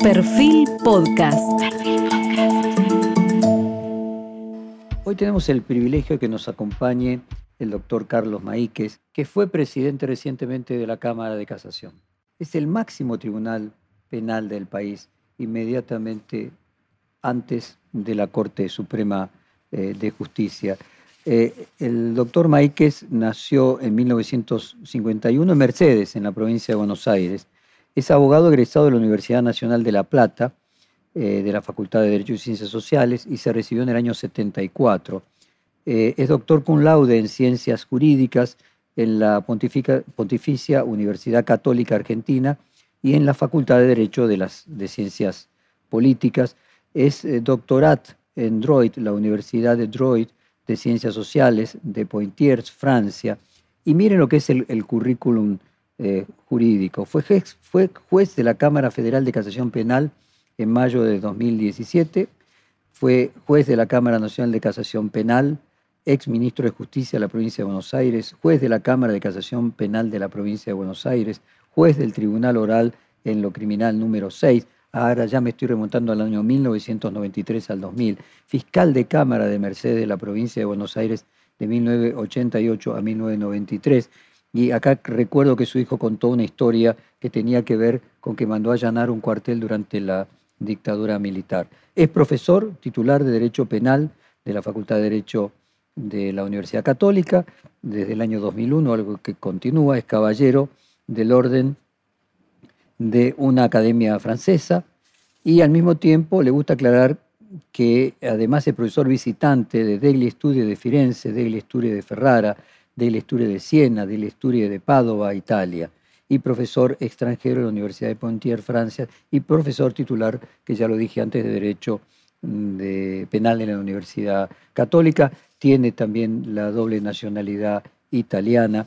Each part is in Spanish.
Perfil Podcast. Hoy tenemos el privilegio de que nos acompañe el doctor Carlos Maíquez, que fue presidente recientemente de la Cámara de Casación. Es el máximo tribunal penal del país, inmediatamente antes de la Corte Suprema eh, de Justicia. Eh, el doctor Maíquez nació en 1951 en Mercedes, en la provincia de Buenos Aires. Es abogado egresado de la Universidad Nacional de La Plata, eh, de la Facultad de Derecho y Ciencias Sociales, y se recibió en el año 74. Eh, es doctor cum laude en Ciencias Jurídicas en la Pontificia Universidad Católica Argentina y en la Facultad de Derecho de, las, de Ciencias Políticas. Es doctorat en Droit, la Universidad de Droit, de Ciencias Sociales de Poitiers, Francia. Y miren lo que es el, currículum eh, jurídico. Fue juez, fue juez de la Cámara Federal de Casación Penal en mayo de 2017, fue juez de la Cámara Nacional de Casación Penal, ex ministro de Justicia de la provincia de Buenos Aires, juez de la Cámara de Casación Penal de la provincia de Buenos Aires, juez del Tribunal Oral en lo Criminal número 6, ahora ya me estoy remontando al año 1993 al 2000, fiscal de Cámara de Mercedes de la provincia de Buenos Aires de 1988 a 1993. Y acá recuerdo que su hijo contó una historia que tenía que ver con que mandó a allanar un cuartel durante la dictadura militar. Es profesor titular de Derecho Penal de la Facultad de Derecho de la Universidad Católica desde el año 2001, algo que continúa, es caballero del Orden de una academia francesa y al mismo tiempo le gusta aclarar que además es profesor visitante de Degli Studi de Firenze, Degli Studi de Ferrara, Degli Studi de Siena, Degli Studi de Padova, Italia, y profesor extranjero de la Universidad de Pontier, Francia, y profesor titular, que ya lo dije antes, de Derecho mm, de Penal en la Universidad Católica. Tiene también la doble nacionalidad italiana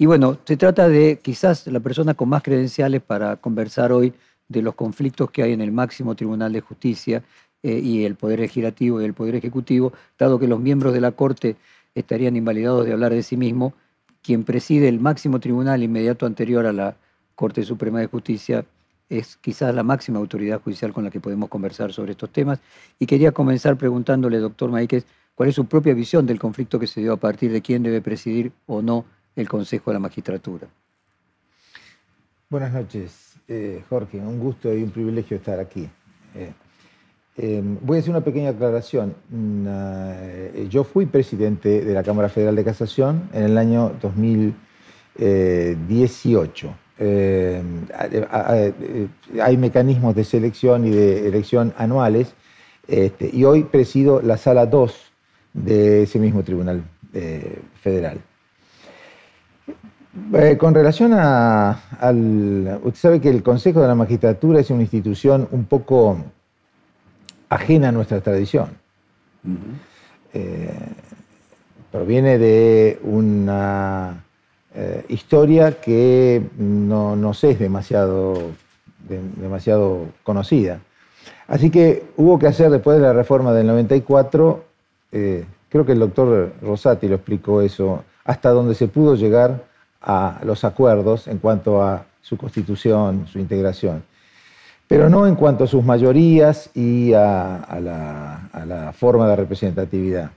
y bueno, se trata de quizás la persona con más credenciales para conversar hoy de los conflictos que hay en el máximo Tribunal de Justicia eh, y el Poder Legislativo y el Poder Ejecutivo, dado que los miembros de la Corte estarían invalidados de hablar de sí mismo, quien preside el máximo tribunal inmediato anterior a la Corte Suprema de Justicia es quizás la máxima autoridad judicial con la que podemos conversar sobre estos temas. Y quería comenzar preguntándole, doctor Maíquez, cuál es su propia visión del conflicto que se dio a partir de quién debe presidir o no el Consejo de la Magistratura. Buenas noches, eh, Jorge. Un gusto y un privilegio estar aquí. Eh, eh, voy a hacer una pequeña aclaración. Mm, yo fui presidente de la Cámara Federal de Casación en el año 2018. hay mecanismos de selección y de elección anuales este, y hoy presido la sala 2 de ese mismo tribunal federal. Eh, con relación a, al... Usted sabe que el Consejo de la Magistratura es una institución un poco ajena a nuestra tradición. Eh, proviene de una eh, historia que no nos es demasiado, demasiado conocida. Así que hubo que hacer después de la reforma del 94, creo que el doctor Rosati lo explicó eso, hasta donde se pudo llegar a los acuerdos en cuanto a su constitución, su integración, pero no en cuanto a sus mayorías y a, la, forma de representatividad.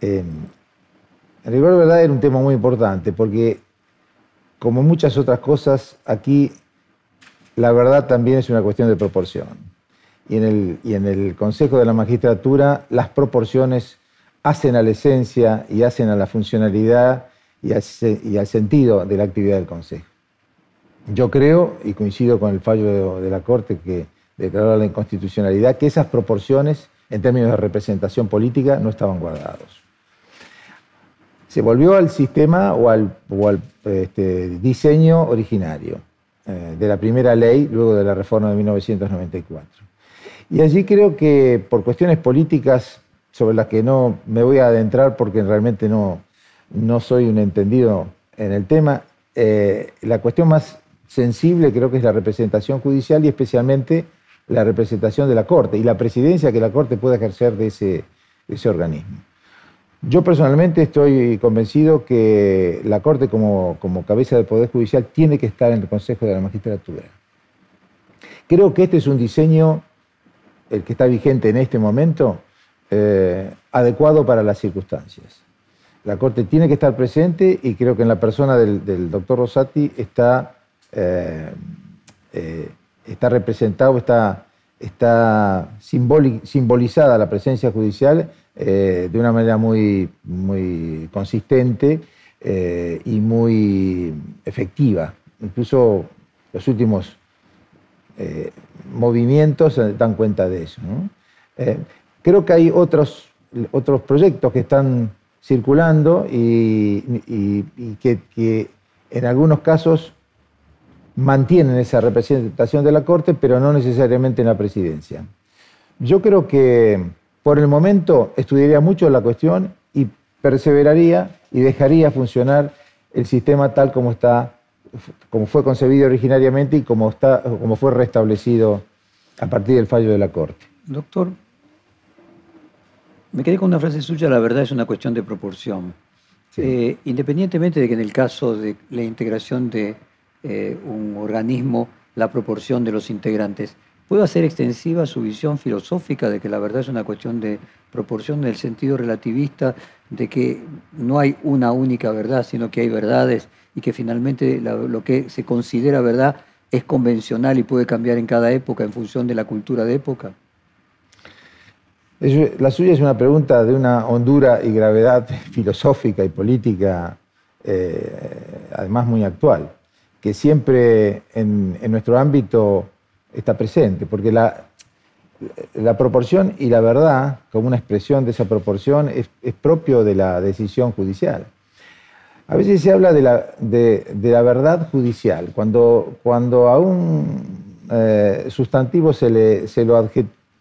en rigor verdad era un tema muy importante porque, como muchas otras cosas, aquí la verdad también es una cuestión de proporción. Y en el Consejo de la Magistratura las proporciones hacen a la esencia y hacen a la funcionalidad y al, sentido de la actividad del Consejo. Yo creo, y coincido con el fallo de, la Corte que declaró la inconstitucionalidad, que esas proporciones en términos de representación política no estaban guardados. Se volvió al sistema o al, este, diseño originario eh, de la primera ley luego de la reforma de 1994. Y allí creo que por cuestiones políticas sobre las que no me voy a adentrar porque realmente no, no soy un entendido en el tema. Eh, la cuestión más sensible creo que es la representación judicial y especialmente la representación de la Corte y la presidencia que la Corte puede ejercer de ese, organismo. Yo personalmente estoy convencido que la Corte como, como cabeza del Poder Judicial tiene que estar en el Consejo de la Magistratura. Creo que este es un diseño, el que está vigente en este momento, eh, adecuado para las circunstancias. La Corte tiene que estar presente y creo que en la persona del, doctor Rosati está, eh, eh, está representado, está, está simbolizada la presencia judicial de una manera muy, muy consistente y muy efectiva. Incluso los últimos movimientos dan cuenta de eso. Creo que hay otros, otros proyectos que están circulando y, que, en algunos casos mantienen esa representación de la Corte, pero no necesariamente en la presidencia. Yo creo que por el momento estudiaría mucho la cuestión y perseveraría y dejaría funcionar el sistema tal como está, como fue concebido originariamente y como, está, como fue restablecido a partir del fallo de la Corte. Doctor, me quedé con una frase suya, la verdad es una cuestión de proporción. Eh, independientemente de que en el caso de la integración de eh, un organismo, la proporción de los integrantes, ¿puedo hacer extensiva su visión filosófica de que la verdad es una cuestión de proporción en el sentido relativista, de que no hay una única verdad, sino que hay verdades y que finalmente lo que se considera verdad es convencional y puede cambiar en cada época en función de la cultura de época? La suya es una pregunta de una hondura y gravedad filosófica y política, eh, además muy actual, que siempre en, nuestro ámbito está presente, porque la, la, proporción y la verdad, como una expresión de esa proporción, es, propio de la decisión judicial. A veces se habla de la, de, la verdad judicial, cuando, cuando a un eh, sustantivo se, le, se lo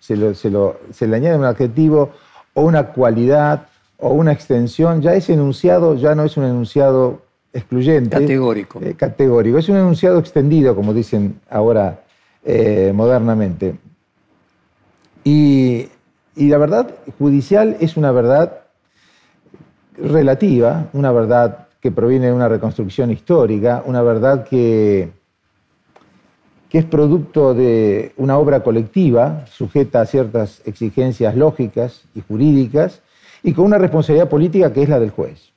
se, le añade un adjetivo o una cualidad o una extensión, ya ese enunciado ya no es un enunciado excluyente. Categórico. Eh, categórico. Es un enunciado extendido, como dicen ahora eh, modernamente. Y, y la verdad judicial es una verdad relativa, una verdad que proviene de una reconstrucción histórica, una verdad que que es producto de una obra colectiva, sujeta a ciertas exigencias lógicas y jurídicas, y con una responsabilidad política que es la del juez.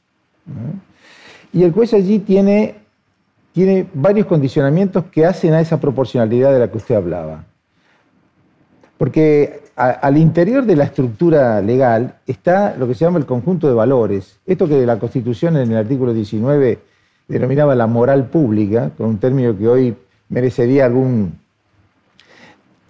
Y el juez allí tiene, tiene varios condicionamientos que hacen a esa proporcionalidad de la que usted hablaba. Porque al interior de la estructura legal está lo que se llama el conjunto de valores. Esto que la Constitución en el artículo 19 denominaba la moral pública, con un término que hoy merecería algún,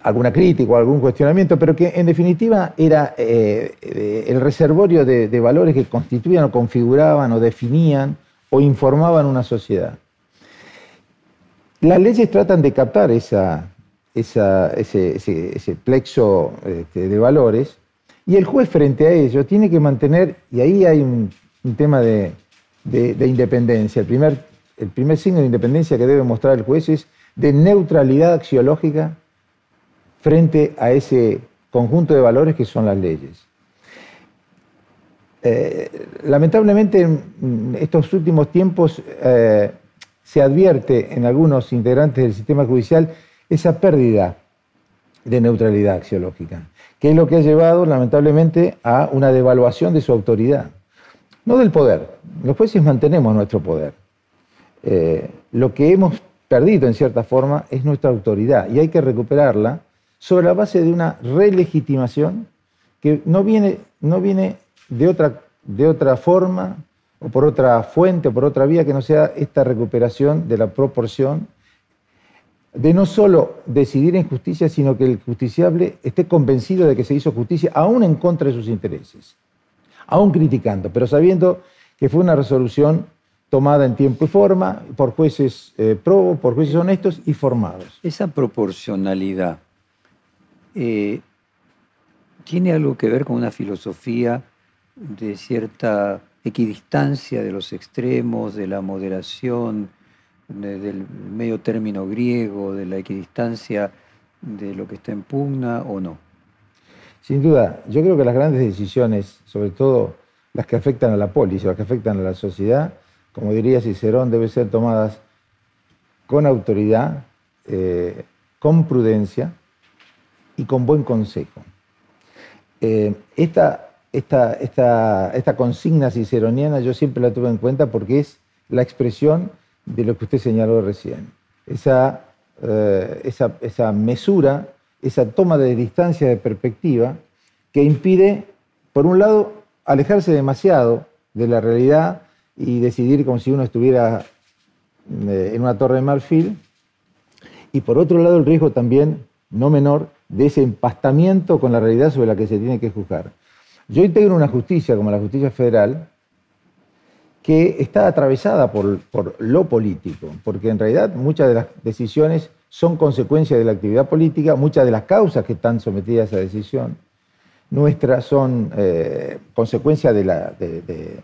alguna crítica o algún cuestionamiento, pero que en definitiva era eh, eh, el reservorio de, valores que constituían o configuraban o definían o informaban una sociedad. Las leyes tratan de captar ese, plexo este, de valores y el juez frente a ello tiene que mantener, y ahí hay un, tema de, independencia, el primer signo de independencia que debe mostrar el juez es de neutralidad axiológica frente a ese conjunto de valores que son las leyes. Eh, lamentablemente en estos últimos tiempos eh, se advierte en algunos integrantes del sistema judicial esa pérdida de neutralidad axiológica, que es lo que ha llevado lamentablemente a una devaluación de su autoridad. No del poder, los jueces mantenemos nuestro poder. Eh, lo que hemos perdido en cierta forma es nuestra autoridad y hay que recuperarla sobre la base de una relegitimación que no viene, no viene de, otra, de otra forma o por otra fuente o por otra vía que no sea esta recuperación de la proporción de no solo decidir en justicia, sino que el justiciable esté convencido de que se hizo justicia aún en contra de sus intereses, aún criticando, pero sabiendo que fue una resolución tomada en tiempo y forma por jueces eh, probos, por jueces honestos y formados. Esa proporcionalidad eh, tiene algo que ver con una filosofía de cierta equidistancia de los extremos, de la moderación, del medio término griego, de la equidistancia de lo que está en pugna o no? Sin duda, yo creo que las grandes decisiones, sobre todo las que afectan a la polis, las que afectan a la sociedad, como diría Cicerón, deben ser tomadas con autoridad, eh, con prudencia y con buen consejo. Eh, esta, esta, esta, consigna ciceroniana yo siempre la tuve en cuenta porque es la expresión de lo que usted señaló recién. Esa, eh, esa, esa mesura, esa toma de distancia de perspectiva que impide, por un lado, alejarse demasiado de la realidad y decidir como si uno estuviera eh, en una torre de marfil, y por otro lado el riesgo también, no menor, de ese empastamiento con la realidad sobre la que se tiene que juzgar. Yo integro una justicia como la justicia federal que está atravesada por, lo político, porque en realidad muchas de las decisiones son consecuencia de la actividad política, muchas de las causas que están sometidas a decisión nuestras son eh, consecuencia de,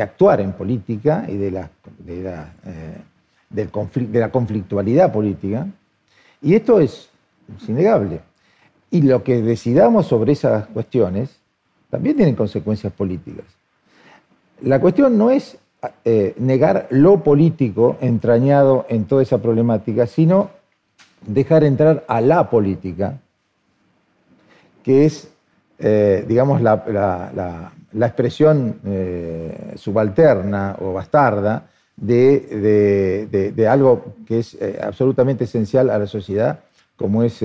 actuar en política y de la, eh, conflictualidad política. Y esto es es innegable. Y lo que decidamos sobre esas cuestiones también tienen consecuencias políticas. La cuestión no es eh, negar lo político entrañado en toda esa problemática, sino dejar entrar a la política, que es, eh, digamos, la, expresión eh, subalterna o bastarda de, algo que es absolutamente esencial a la sociedad como es,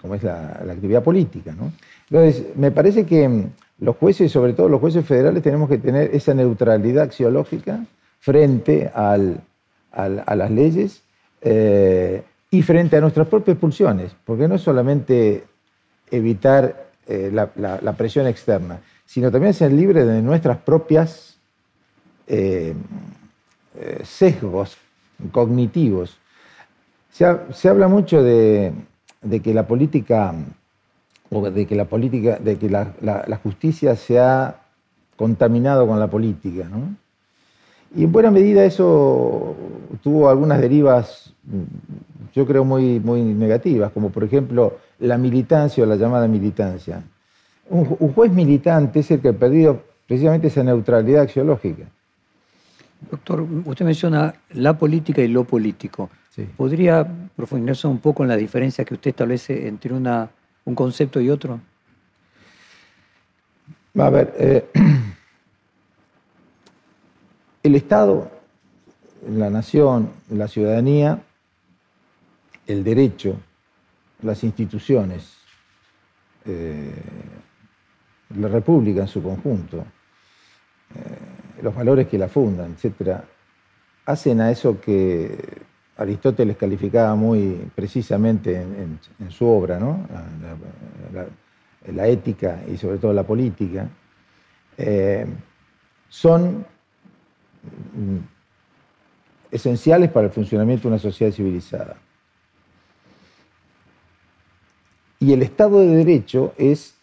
como es la, actividad política. Entonces, me parece que mm, los jueces, sobre todo los jueces federales, tenemos que tener esa neutralidad axiológica frente a las leyes eh, y frente a nuestras propias pulsiones, porque no es solamente evitar eh, la, presión externa, sino también ser libres de nuestras propias sesgos cognitivos. Se, habla mucho de, que la política, o de que la política, de que la, justicia se ha contaminado con la política, ¿no? Y en buena medida eso tuvo algunas derivas, yo creo, muy, muy negativas, como por ejemplo la militancia o la llamada militancia. Un, juez militante es el que ha perdido precisamente esa neutralidad axiológica. Doctor, usted menciona la política y lo político. ¿Podría profundizarse un poco en la diferencia que usted establece entre una, un concepto y otro? A ver, eh, el Estado, la nación, la ciudadanía, el derecho, las instituciones, eh, la República en su conjunto, eh, los valores que la fundan, etcétera, hacen a eso que Aristóteles calificaba muy precisamente en, su obra, ¿no? la, ética y sobre todo la política, eh, son mm, esenciales para el funcionamiento de una sociedad civilizada. Y el Estado de Derecho es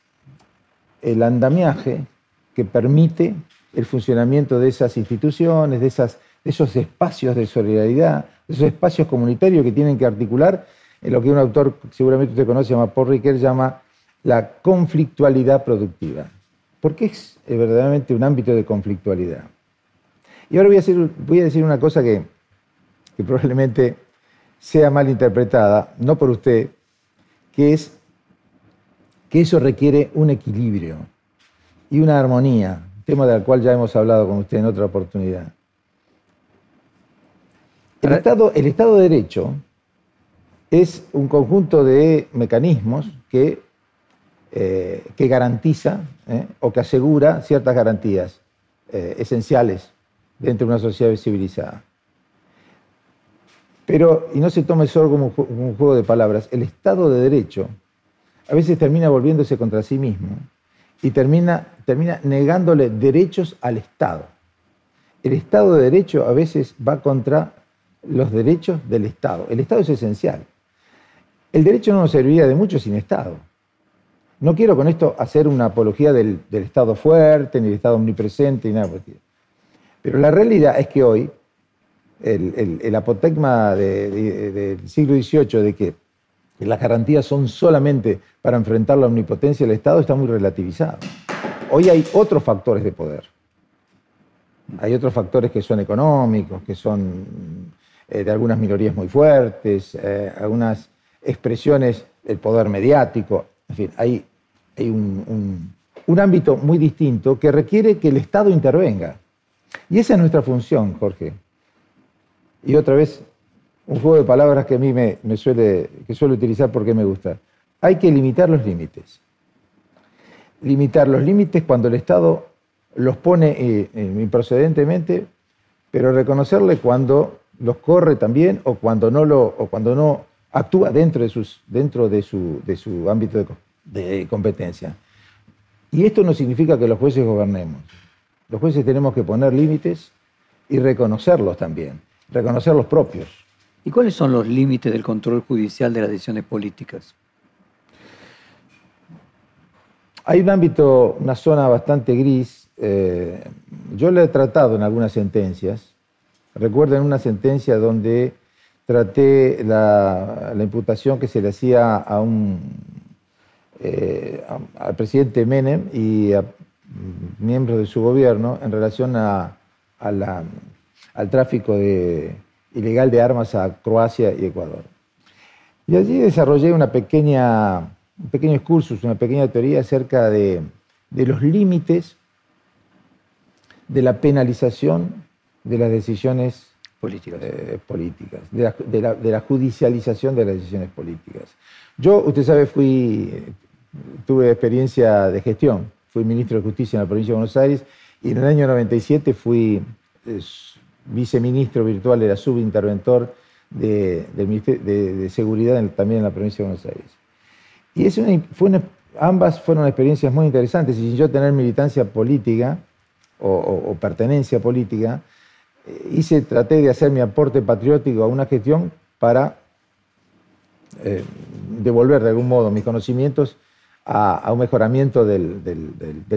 el andamiaje que permite el funcionamiento de esas instituciones, de, esos espacios de solidaridad, esos espacios comunitarios que tienen que articular en lo que un autor, seguramente usted conoce, llama Paul llama la conflictualidad productiva. Porque es verdaderamente un ámbito de conflictualidad. Y ahora voy a, decir, voy a decir una cosa que, que probablemente sea mal interpretada, no por usted, que es que eso requiere un equilibrio y una armonía, tema del cual ya hemos hablado con usted en otra oportunidad. El Estado, el Estado de Derecho es un conjunto de mecanismos que, eh, que garantiza eh, o que asegura ciertas garantías eh, esenciales dentro de una sociedad civilizada. Pero, y no se tome solo como un juego de palabras, el Estado de Derecho a veces termina volviéndose contra sí mismo y termina, termina negándole derechos al Estado. El Estado de Derecho a veces va contra los derechos del Estado. El Estado es esencial. El derecho no nos serviría de mucho sin Estado. No quiero con esto hacer una apología del, Estado fuerte, ni del Estado omnipresente, ni nada por el. Pero la realidad es que hoy el, apotegma del siglo XVIII de que las garantías son solamente para enfrentar la omnipotencia del Estado está muy relativizado. Hoy hay otros factores de poder. Hay otros factores que son económicos, que son eh, de algunas minorías muy fuertes, eh, algunas expresiones, el poder mediático, en fin, hay, hay un, un ámbito muy distinto que requiere que el Estado intervenga. Y esa es nuestra función, Jorge. Y otra vez, un juego de palabras que a mí me, suele, que suelo utilizar porque me gusta. Hay que limitar los límites. Limitar los límites cuando el Estado los pone eh, improcedentemente, pero reconocerle cuando los corre también o cuando no, lo, o cuando no actúa dentro de, sus, dentro de, su, de su ámbito de competencia. Y esto no significa que los jueces gobernemos. Los jueces tenemos que poner límites y reconocerlos también, reconocer los propios. ¿Y cuáles son los límites del control judicial de las decisiones políticas? Hay un ámbito, una zona bastante gris. Eh, yo lo he tratado en algunas sentencias. Recuerdo en una sentencia donde traté la imputación que se le hacía a un eh, al presidente Menem y a miembros de su gobierno en relación al tráfico ilegal de armas a Croacia y Ecuador. Y allí desarrollé una pequeña, un pequeño curso, una pequeña teoría acerca de, los límites de la penalización de las decisiones políticas, eh, políticas de, la, de, la, judicialización de las decisiones políticas. Yo, usted sabe, fui tuve experiencia de gestión. Fui ministro de Justicia en la provincia de Buenos Aires y en el año 97 fui viceministro virtual, era subinterventor de, de, Seguridad también en la provincia de Buenos Aires. Y es fue ambas fueron experiencias muy interesantes y sin yo tener militancia política o, pertenencia política, eh, hice, traté de hacer mi aporte patriótico a una gestión para eh, devolver de algún modo mis conocimientos a, un mejoramiento del,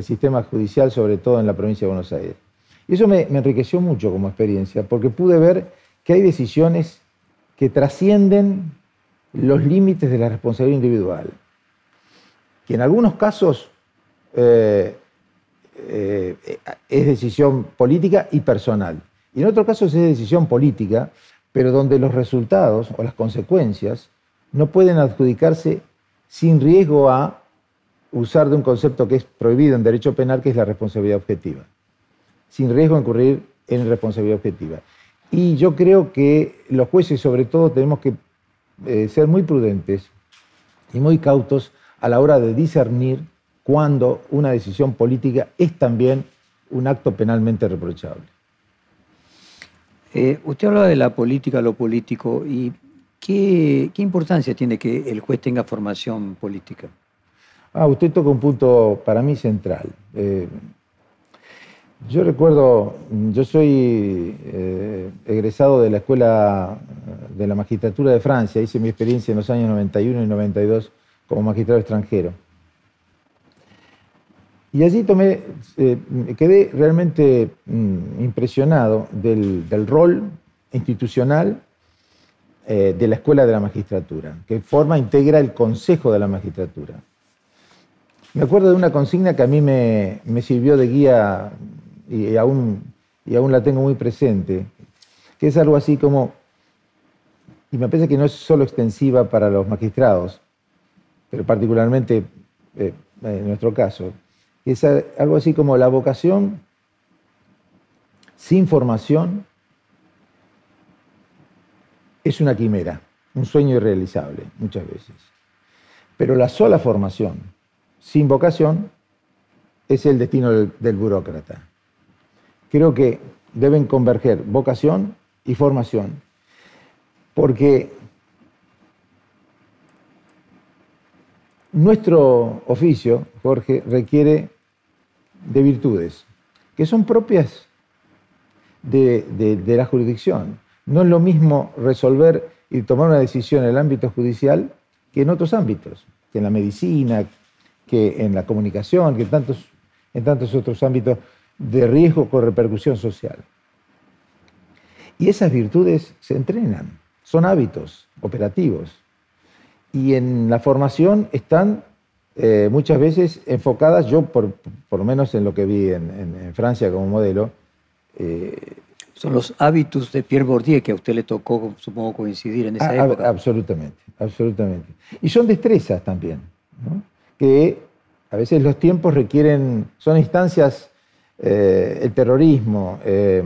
sistema judicial, sobre todo en la provincia de Buenos Aires. Y eso me, enriqueció mucho como experiencia, porque pude ver que hay decisiones que trascienden los límites de la responsabilidad individual, que en algunos casos eh, eh, es decisión política y personal, y en otros casos es decisión política, pero donde los resultados o las consecuencias no pueden adjudicarse sin riesgo a usar de un concepto que es prohibido en derecho penal, que es la responsabilidad objetiva, sin riesgo de incurrir en responsabilidad objetiva. Y yo creo que los jueces, sobre todo, tenemos que eh, ser muy prudentes y muy cautos a la hora de discernir cuando una decisión política es también un acto penalmente reprochable. Eh, usted hablaba de la política, lo político, y ¿qué importancia tiene que el juez tenga formación política? Ah, usted toca un punto para mí central. Eh, yo recuerdo, yo soy eh, egresado de la Escuela de la Magistratura de Francia, hice mi experiencia en los años 91 y 92 como magistrado extranjero. Y allí tomé, eh, quedé realmente mm, impresionado del, rol institucional de la Escuela de la Magistratura, que forma, integra el Consejo de la Magistratura. Me acuerdo de una consigna que a mí me, sirvió de guía y aún, y aún la tengo muy presente, que es algo así como, y me parece que no es solo extensiva para los magistrados, pero particularmente eh, en nuestro caso, es algo así como la vocación sin formación es una quimera, un sueño irrealizable muchas veces. Pero la sola formación sin vocación es el destino del, burócrata. Creo que deben converger vocación y formación, porque nuestro oficio, Jorge, requiere de virtudes que son propias de, la jurisdicción. No es lo mismo resolver y tomar una decisión en el ámbito judicial que en otros ámbitos, que en la medicina, que en la comunicación, que en tantos otros ámbitos de riesgo con repercusión social. Y esas virtudes se entrenan, son hábitos operativos. Y en la formación están eh, muchas veces enfocadas, yo por, lo menos en lo que vi en, Francia como modelo, eh, Son los hábitos de Pierre Bourdieu que a usted le tocó, supongo, coincidir en esa Ah, época. Absolutamente, absolutamente. Y son destrezas también, ¿no? que a veces los tiempos requieren, son instancias, eh, el terrorismo, eh,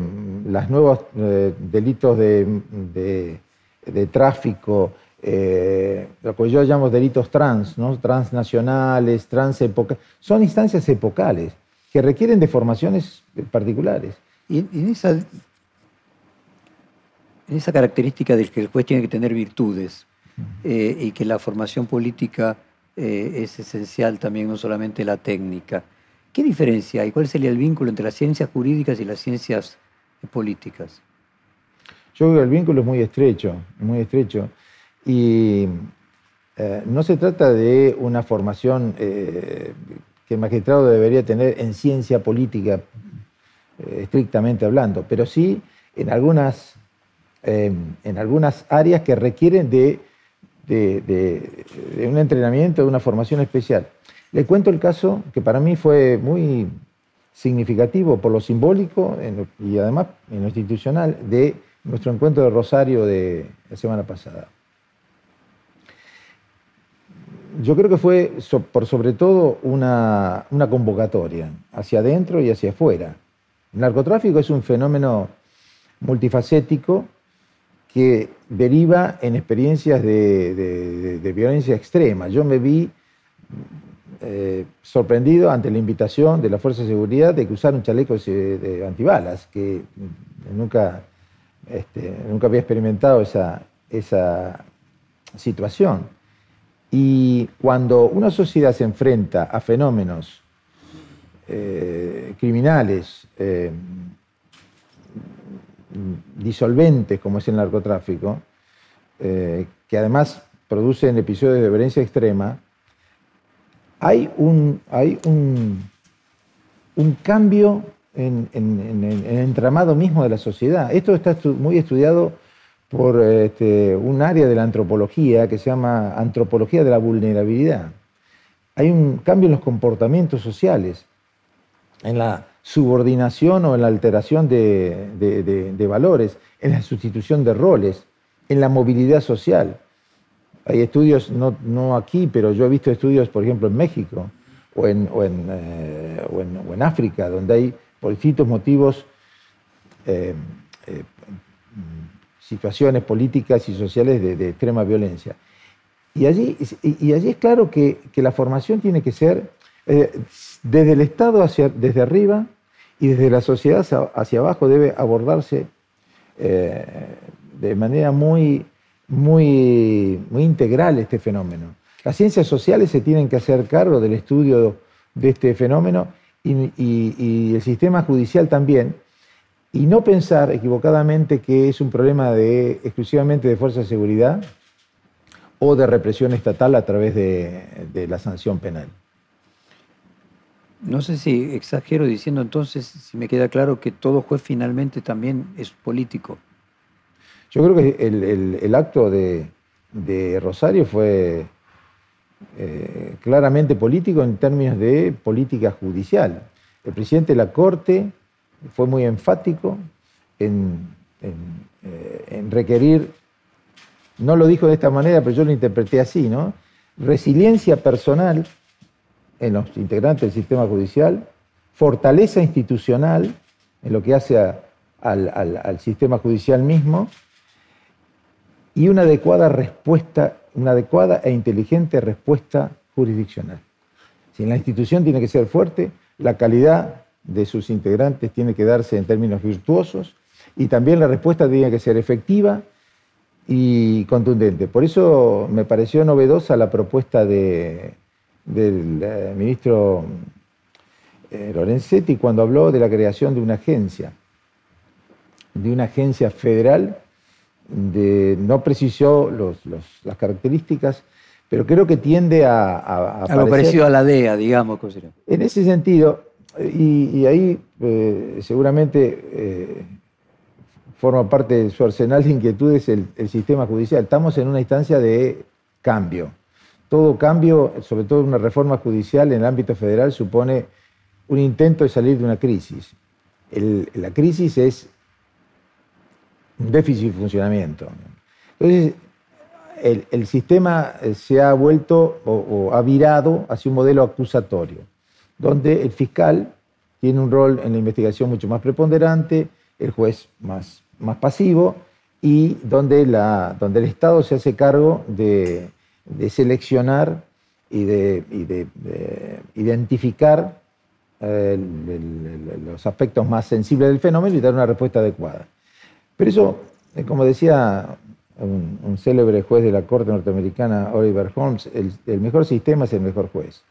los nuevos eh, delitos de, de- de tráfico, eh, lo que yo llamo delitos trans, ¿no? transnacionales, transepocales, son instancias epocales que requieren de formaciones particulares. Y en, en esa, en esa característica de que el juez tiene que tener virtudes eh, y que la formación política eh, es esencial también, no solamente la técnica, ¿qué diferencia hay? ¿Cuál sería el vínculo entre las ciencias jurídicas y las ciencias políticas? Yo creo que el vínculo es muy estrecho, muy estrecho. Y eh, no se trata de una formación eh, que el magistrado debería tener en ciencia política, eh, estrictamente hablando, pero sí en algunas, eh, en algunas áreas que requieren de, de- un entrenamiento, de una formación especial. Le cuento el caso que para mí fue muy significativo por lo simbólico y además en lo institucional de nuestro encuentro de Rosario de la semana pasada. Yo creo que fue por sobre todo una, convocatoria hacia adentro y hacia afuera. El narcotráfico es un fenómeno multifacético que deriva en experiencias de, violencia extrema. Yo me vi eh, sorprendido ante la invitación de la Fuerza de Seguridad de que usaron chalecos eh, de antibalas, que nunca, este, nunca había experimentado esa, esa situación. Y cuando una sociedad se enfrenta a fenómenos eh, criminales, eh, disolventes como es el narcotráfico, eh, que además producen episodios de violencia extrema, hay un, hay un, un cambio en, el entramado mismo de la sociedad. Esto está muy estudiado por este, un área de la antropología que se llama antropología de la vulnerabilidad. Hay un cambio en los comportamientos sociales, en la subordinación o en la alteración de, de- valores, en la sustitución de roles, en la movilidad social. Hay estudios, no, no aquí, pero yo he visto estudios, por ejemplo, en México o en, o en, eh, o en África, donde hay, por distintos motivos, eh, eh, situaciones políticas y sociales de, extrema violencia. Y allí, y, allí es claro que, que la formación tiene que ser eh, desde el Estado hacia, desde arriba y desde la sociedad hacia, abajo debe abordarse eh, de manera muy, muy, muy integral este fenómeno. Las ciencias sociales se tienen que hacer cargo del estudio de este fenómeno y el sistema judicial también, y no pensar equivocadamente que es un problema de, exclusivamente de fuerza de seguridad o de represión estatal a través de, de la sanción penal. No sé si exagero diciendo entonces, si me queda claro que todo juez finalmente también es político. Yo creo que el, el- el acto de, de Rosario fue eh, claramente político en términos de política judicial. El presidente de la Corte fue muy enfático en, en, eh, en requerir, no lo dijo de esta manera, pero yo lo interpreté así, ¿no? Resiliencia personal en los integrantes del sistema judicial, fortaleza institucional en lo que hace al- al sistema judicial mismo y una adecuada respuesta, una adecuada e inteligente respuesta jurisdiccional. Si la institución tiene que ser fuerte, la calidad de sus integrantes tiene que darse en términos virtuosos y también la respuesta tiene que ser efectiva y contundente. Por eso me pareció novedosa la propuesta de- del eh, ministro eh, Lorenzetti cuando habló de la creación de una agencia, de una agencia federal, de, no precisó los- los- las características, pero creo que tiende a... A, A lo parecer- parecido a la DEA, digamos. en ese sentido, y, ahí eh, seguramente eh, forma parte de su arsenal de inquietudes el, sistema judicial. Estamos en una instancia de cambio. Todo cambio, sobre todo una reforma judicial en el ámbito federal, supone un intento de salir de una crisis. La crisis es un déficit de funcionamiento. Entonces, el, sistema eh, se ha vuelto o, ha virado hacia un modelo acusatorio, donde el fiscal tiene un rol en la investigación mucho más preponderante, el juez más, más pasivo, y donde, la, donde el Estado se hace cargo de, seleccionar y de, identificar eh, los aspectos más sensibles del fenómeno y dar una respuesta adecuada. Pero eso, eh, como decía un, célebre juez de la Corte norteamericana, Oliver Holmes, el, mejor sistema es el mejor juez.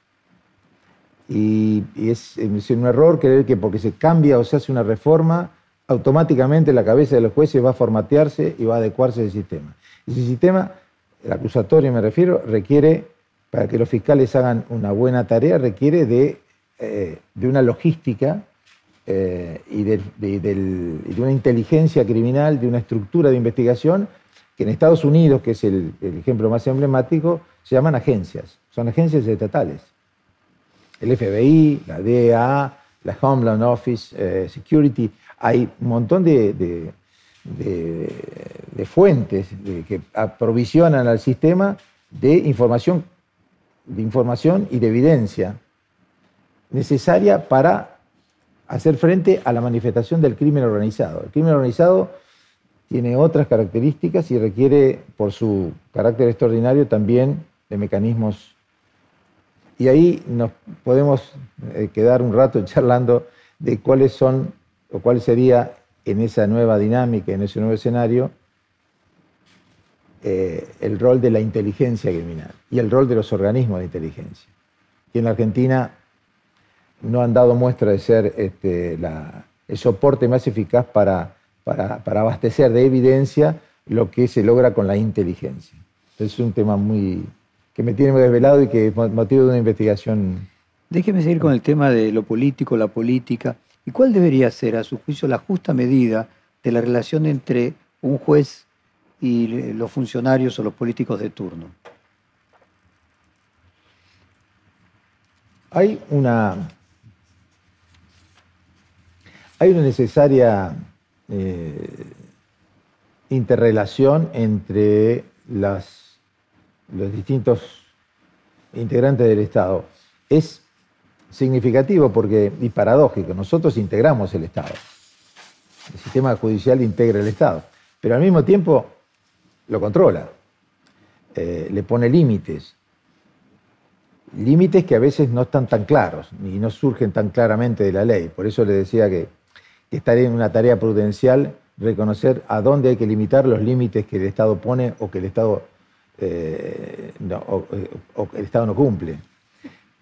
Y, es, un error creer que porque se cambia o se hace una reforma, automáticamente la cabeza de los jueces va a formatearse y va a adecuarse al sistema. Ese sistema, el acusatorio me refiero, requiere, para que los fiscales hagan una buena tarea, requiere de, eh, de una logística eh, y, de, una inteligencia criminal, de una estructura de investigación que en Estados Unidos, que es el, ejemplo más emblemático, se llaman agencias, son agencias estatales. El FBI, la DEA, la Homeland Office, eh, Security, hay un montón de, fuentes que aprovisionan al sistema de información, de información y de evidencia necesaria para hacer frente a la manifestación del crimen organizado. El crimen organizado tiene otras características y requiere, por su carácter extraordinario, también de mecanismos. Y ahí nos podemos eh, quedar un rato charlando de cuáles son o cuál sería en esa nueva dinámica, en ese nuevo escenario, eh, el rol de la inteligencia criminal y el rol de los organismos de inteligencia. Y en la Argentina no han dado muestra de ser este, el soporte más eficaz para, para, abastecer de evidencia lo que se logra con la inteligencia. Es un tema muy que me tiene desvelado y que es motivo de una investigación. Déjeme seguir con el tema de lo político, la política. ¿Y cuál debería ser, a su juicio, la justa medida de la relación entre un juez y los funcionarios o los políticos de turno? Hay una, hay una necesaria eh, interrelación entre las, los distintos integrantes del Estado. Es significativo porque, y paradójico, nosotros integramos el Estado. El sistema judicial integra el Estado, pero al mismo tiempo lo controla, eh, le pone límites, límites que a veces no están tan claros y no surgen tan claramente de la ley. Por eso le decía que que estaría en una tarea prudencial reconocer a dónde hay que limitar los límites que el Estado pone o que el Estado, eh, no, el Estado no cumple.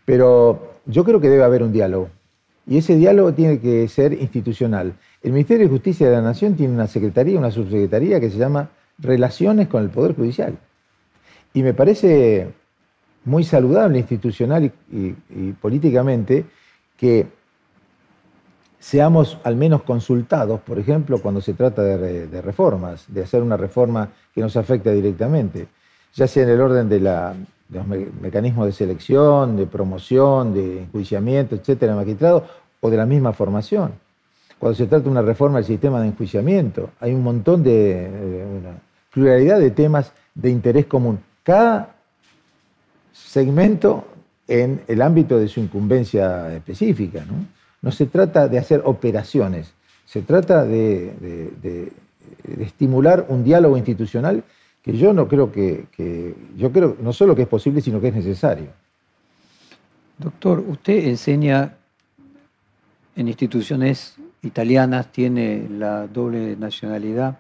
Pero yo creo que debe haber un diálogo. Y ese diálogo tiene que ser institucional. El Ministerio de Justicia de la Nación tiene una secretaría, una subsecretaría que se llama Relaciones con el Poder Judicial. Y me parece muy saludable institucional y políticamente que seamos al menos consultados, por ejemplo, cuando se trata de, reformas, de hacer una reforma que nos afecte directamente, ya sea en el orden de, los mecanismos de selección, de promoción, de enjuiciamiento, etcétera, magistrado, o de la misma formación. Cuando se trata de una reforma del sistema de enjuiciamiento, hay un montón de, una pluralidad de temas de interés común. Cada segmento en el ámbito de su incumbencia específica, ¿no? No se trata de hacer operaciones, se trata de, estimular un diálogo institucional que yo no creo que, yo creo no solo que es posible, sino que es necesario. Doctor, usted enseña en instituciones italianas, tiene la doble nacionalidad,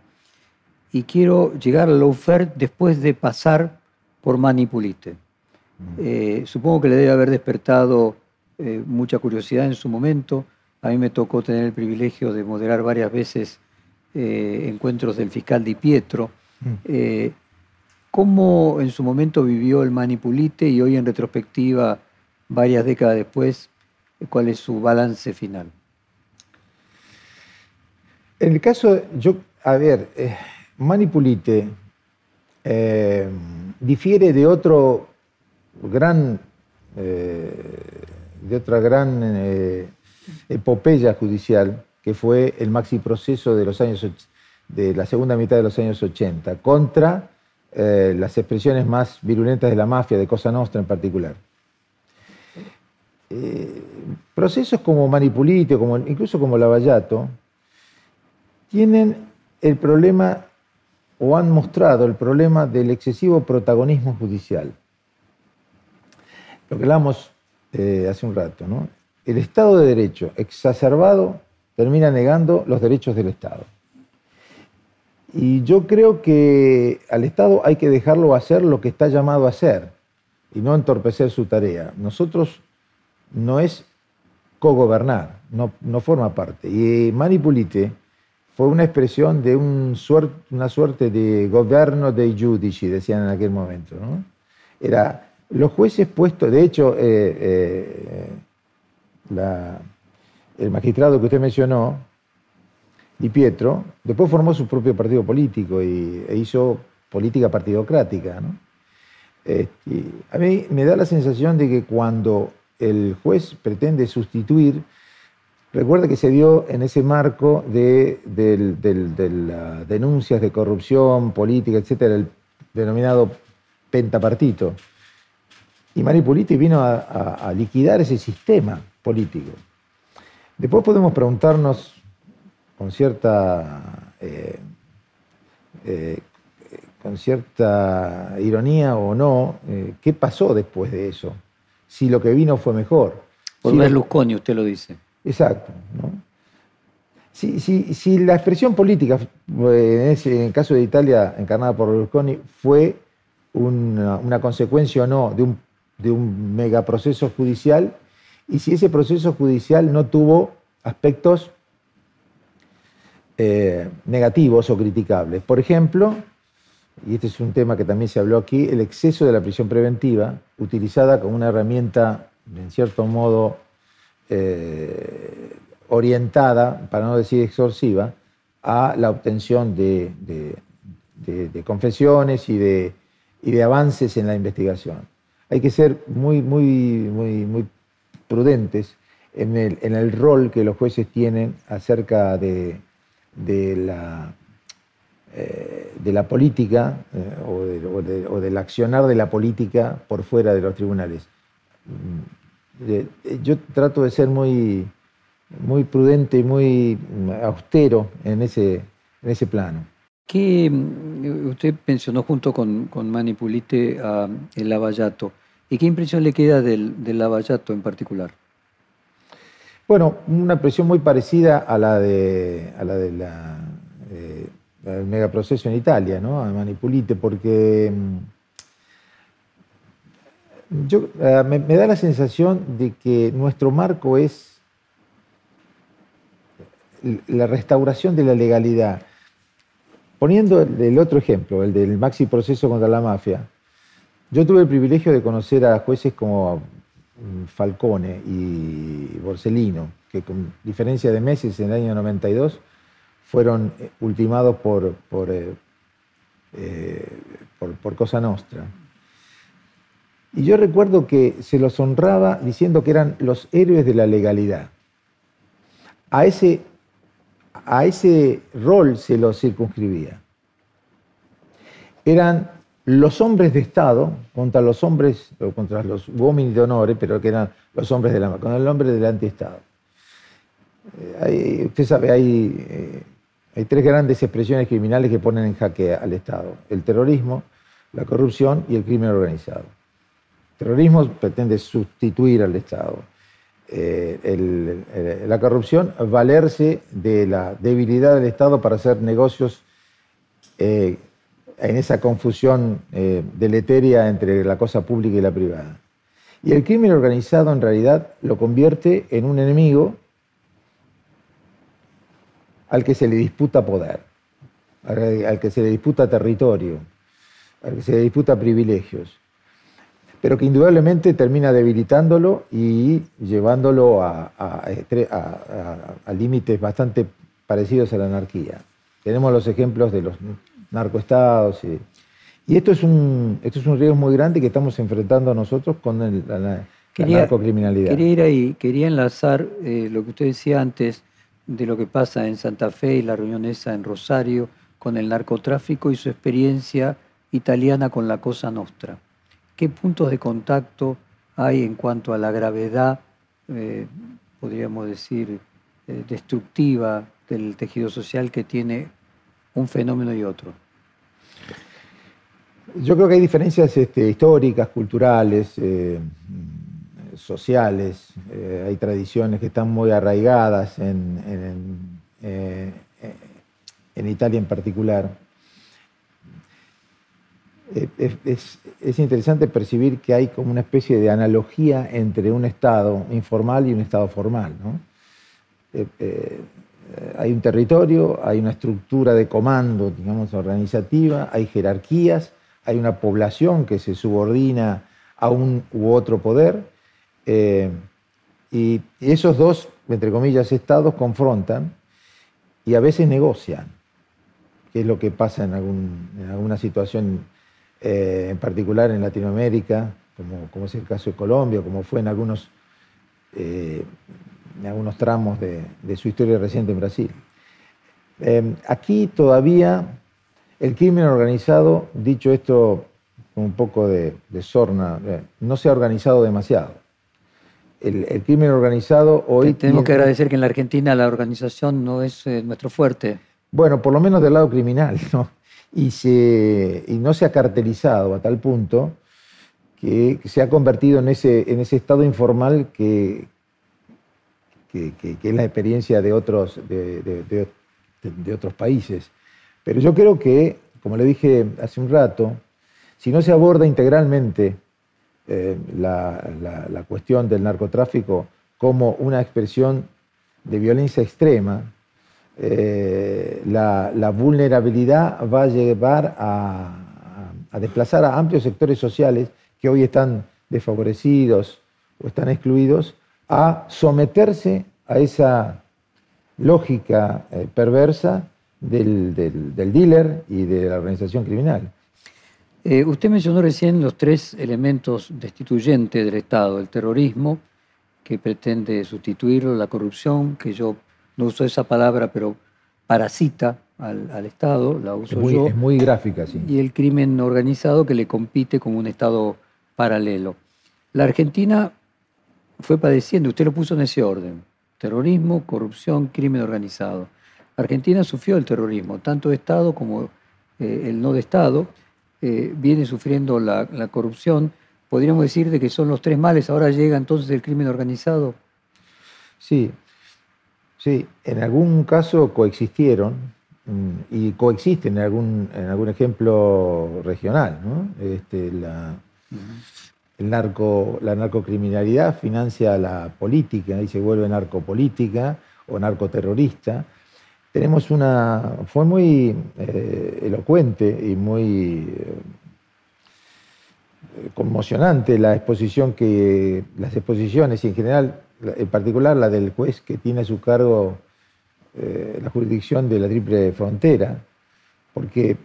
y quiero llegar a la oferta después de pasar por Manipulite. Mm. Eh, supongo que le debe haber despertado eh, mucha curiosidad en su momento. A mí me tocó tener el privilegio de moderar varias veces eh, encuentros del fiscal Di Pietro. Mm. Eh, ¿Cómo en su momento vivió el Manipulite y hoy en retrospectiva, varias décadas después, cuál es su balance final? En el caso, yo, a ver, Manipulite difiere de otro gran de otra gran eh, epopeya judicial, que fue el maxi proceso de los años de la segunda mitad de los años 80, contra eh, las expresiones más virulentas de la mafia, de Cosa Nostra en particular. Eh, procesos como Manipulito, como, incluso como Lavallato, tienen el problema o han mostrado el problema del excesivo protagonismo judicial. Lo que hablamos eh, hace un rato, ¿no? El Estado de Derecho exacerbado termina negando los derechos del Estado. Y yo creo que al Estado hay que dejarlo hacer lo que está llamado a hacer y no entorpecer su tarea. Nosotros no es cogobernar, no, no forma parte. Y Manipulite fue una expresión de un una suerte de gobierno de judici, decían en aquel momento. Era los jueces puestos, de hecho, eh, eh, el magistrado que usted mencionó, Di Pietro, después formó su propio partido político y, e hizo política partidocrática. Este, a mí me da la sensación de que cuando el juez pretende sustituir, recuerda que se dio en ese marco de, las denuncias de corrupción política, etcétera, el denominado pentapartito. Y Manipuliti vino a, liquidar ese sistema político. Después podemos preguntarnos con cierta, eh, eh, con cierta ironía o no, eh, ¿qué pasó después de eso? si lo que vino fue mejor. Por Berlusconi, usted lo dice. Exacto. Si, la expresión política, en, el caso de Italia, encarnada por Berlusconi, fue una, consecuencia o no de un, de un megaproceso judicial, y si ese proceso judicial no tuvo aspectos eh, negativos o criticables. Por ejemplo, y este es un tema que también se habló aquí, el exceso de la prisión preventiva, utilizada como una herramienta, en cierto modo, eh, orientada, para no decir exorsiva, a la obtención de, confesiones y de, avances en la investigación. Hay que ser muy, muy, muy, muy prudentes en el rol que los jueces tienen acerca de la eh, de la política eh, o, del accionar de la política por fuera de los tribunales. Mm, yo trato de ser muy, muy prudente y muy austero en ese, en ese plano. ¿Qué, mm, usted mencionó junto con, con Manipulite a el Lavallato. ¿Y qué impresión le queda del, del Lavallato en particular? Bueno, una impresión muy parecida a la de, a la, de la eh, megaproceso en Italia, ¿no? a Manipulite, porque mm, yo, eh, me, da la sensación de que nuestro marco es la restauración de la legalidad. Poniendo el, otro ejemplo, el del maxi proceso contra la mafia, yo tuve el privilegio de conocer a jueces como Falcone y Borsellino, que con diferencia de meses en el año 92 fueron eh, ultimados por, eh, eh, por, por, Cosa Nostra. Y yo recuerdo que se los honraba diciendo que eran los héroes de la legalidad. A ese, a ese rol se los circunscribía. Eran los hombres de Estado contra los hombres, o contra los uomini de honor, pero que eran los hombres de la con el hombre del antiestado. usted sabe, hay hay tres grandes expresiones criminales que ponen en jaque al Estado. El terrorismo, la corrupción y el crimen organizado. El terrorismo pretende sustituir al Estado. Eh, la corrupción, valerse de la debilidad del Estado para hacer negocios eh, en esa confusión eh, deleteria entre la cosa pública y la privada. Y el crimen organizado en realidad lo convierte en un enemigo al que se le disputa poder, al que se le disputa territorio, al que se le disputa privilegios, pero que indudablemente termina debilitándolo y llevándolo a, límites bastante parecidos a la anarquía. Tenemos los ejemplos de los narcoestados y, y esto es un esto es un riesgo muy grande que estamos enfrentando nosotros con la, narcocriminalidad. Quería ir ahí, quería enlazar eh, lo que usted decía antes de lo que pasa en Santa Fe y la reunión esa en Rosario con el narcotráfico y su experiencia italiana con la Cosa Nostra. ¿Qué puntos de contacto hay en cuanto a la gravedad, eh, podríamos decir, eh, destructiva del tejido social que tiene un fenómeno y otro? Yo creo que hay diferencias este, históricas, culturales, eh, sociales, hay tradiciones que están muy arraigadas en, en Italia en particular. Eh, es, interesante percibir que hay como una especie de analogía entre un Estado informal y un Estado formal. Eh, eh, hay un territorio, hay una estructura de comando, digamos, organizativa, hay jerarquías, hay una población que se subordina a un u otro poder, y esos dos, entre comillas, estados confrontan y a veces negocian, que es lo que pasa en, alguna situación eh, en particular en Latinoamérica, como, es el caso de Colombia, como fue en algunos, eh, algunos tramos de, su historia reciente en Brasil. Eh, aquí todavía el crimen organizado, dicho esto con un poco de, sorna, no se ha organizado demasiado. El, crimen organizado hoy... Tenemos que agradecer que en la Argentina la organización no es nuestro fuerte. Bueno, por lo menos del lado criminal, ¿no? y, se, no se ha cartelizado a tal punto que, se ha convertido en ese, en ese estado informal que, que, es la experiencia de otros, de, otros países. Pero yo creo que, como le dije hace un rato, si no se aborda integralmente eh, la, cuestión del narcotráfico como una expresión de violencia extrema, eh, la, vulnerabilidad va a llevar a, desplazar a amplios sectores sociales que hoy están desfavorecidos o están excluidos a someterse a esa lógica eh, perversa del, dealer y de la organización criminal. Eh, usted mencionó recién los tres elementos destituyentes del Estado, el terrorismo, que pretende sustituirlo, la corrupción, que yo no uso esa palabra, pero parasita al, Estado, la uso es muy, yo. Es muy gráfica, sí. Y el crimen organizado que le compite como un Estado paralelo. La Argentina fue padeciendo, usted lo puso en ese orden, terrorismo, corrupción, crimen organizado. Argentina sufrió el terrorismo, tanto de Estado como eh, el no de Estado, eh, viene sufriendo la, corrupción. Podríamos decir de que son los tres males, ahora llega entonces el crimen organizado. Sí, Sí, en algún caso coexistieron mm, y coexisten en algún, en algún ejemplo regional. ¿no? Este, la, el narco, la narcocriminalidad financia la política y se vuelve narcopolítica o narcoterrorista. Tenemos una. Fue muy eh, elocuente y muy eh, conmocionante la exposición que. las exposiciones y en general en particular la del juez que tiene a su cargo eh, la jurisdicción de la triple frontera, porque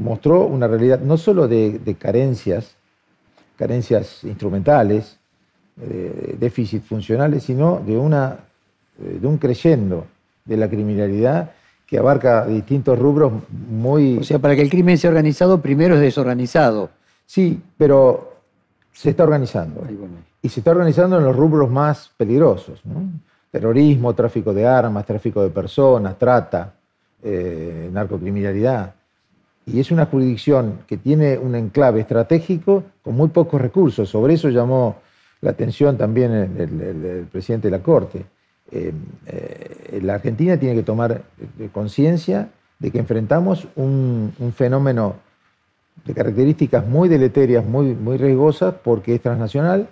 mostró una realidad no solo de, carencias, carencias instrumentales, de déficit funcionales, sino de, una, de un creyendo de la criminalidad que abarca distintos rubros muy... O sea, para que el crimen sea organizado, primero es desorganizado. Sí, pero se está organizando y se está organizando en los rubros más peligrosos. Terrorismo, tráfico de armas, tráfico de personas, trata, eh, narcocriminalidad. Y es una jurisdicción que tiene un enclave estratégico con muy pocos recursos. Sobre eso llamó la atención también el, presidente de la Corte. Eh, eh, la Argentina tiene que tomar conciencia de que enfrentamos un, fenómeno de características muy deleterias, muy, muy riesgosas, porque es transnacional,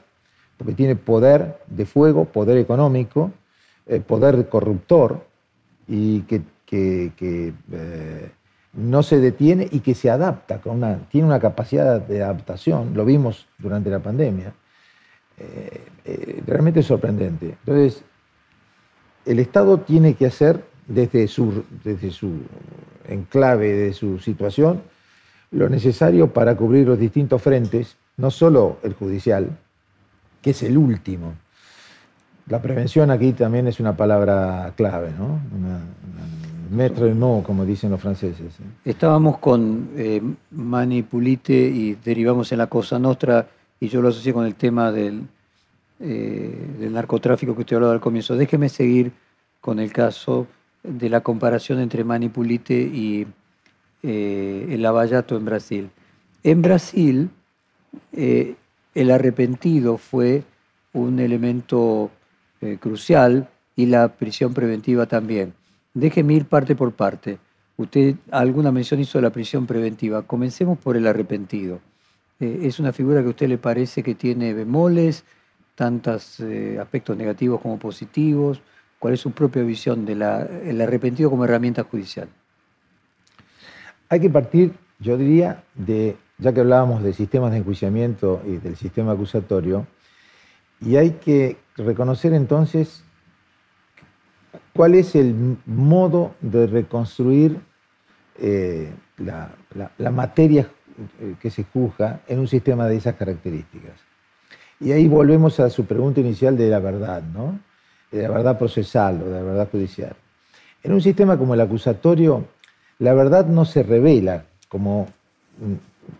porque tiene poder de fuego, poder económico, eh, poder corruptor, y que, eh, no se detiene y que se adapta, con una, tiene una capacidad de adaptación, lo vimos durante la pandemia, eh, realmente es sorprendente. Entonces, el Estado tiene que hacer desde su, enclave, de su situación, lo necesario para cubrir los distintos frentes, no solo el judicial, que es el último. La prevención aquí también es una palabra clave, ¿no? maître no, como dicen los franceses. Estábamos con eh, Mani Pulite y derivamos en la Cosa Nostra y yo lo asocié con el tema del, eh, del narcotráfico que usted hablaba al comienzo. Déjeme seguir con el caso de la comparación entre Mani Pulite y eh, el Lavallato en Brasil. En Brasil, el arrepentido fue un elemento crucial y la prisión preventiva también. Déjeme ir parte por parte. Usted alguna mención hizo de la prisión preventiva. Comencemos por el arrepentido. Eh, ¿Es una figura que a usted le parece que tiene bemoles, tantos eh, aspectos negativos como positivos? ¿Cuál es su propia visión del arrepentido como herramienta judicial? Hay que partir, yo diría, de, ya que hablábamos de sistemas de enjuiciamiento y del sistema acusatorio, y hay que reconocer entonces cuál es el modo de reconstruir eh, la, materia eh, que se juzga en un sistema de esas características. Y ahí volvemos a su pregunta inicial de la verdad, ¿no? De la verdad procesal o de la verdad judicial. En un sistema como el acusatorio, la verdad no se revela como,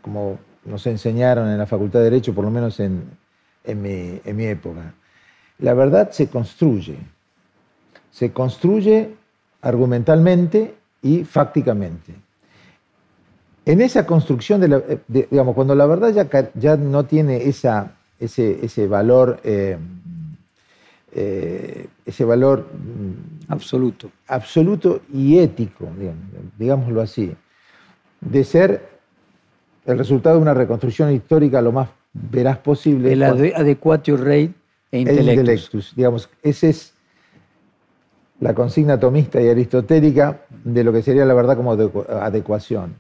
como nos enseñaron en la Facultad de Derecho, por lo menos en, en mi época. La verdad se construye, se construye argumentalmente y fácticamente. En esa construcción, de, la, digamos, cuando la verdad ya, ya no tiene esa, ese, ese valor, eh, eh, ese valor mm, absoluto. absoluto y ético, digámoslo así, de ser el resultado de una reconstrucción histórica lo más veraz posible. El adecuatio rey e intellectus. intellectus. Digamos, ese es la consigna atomista y aristotélica de lo que sería la verdad como adecuación.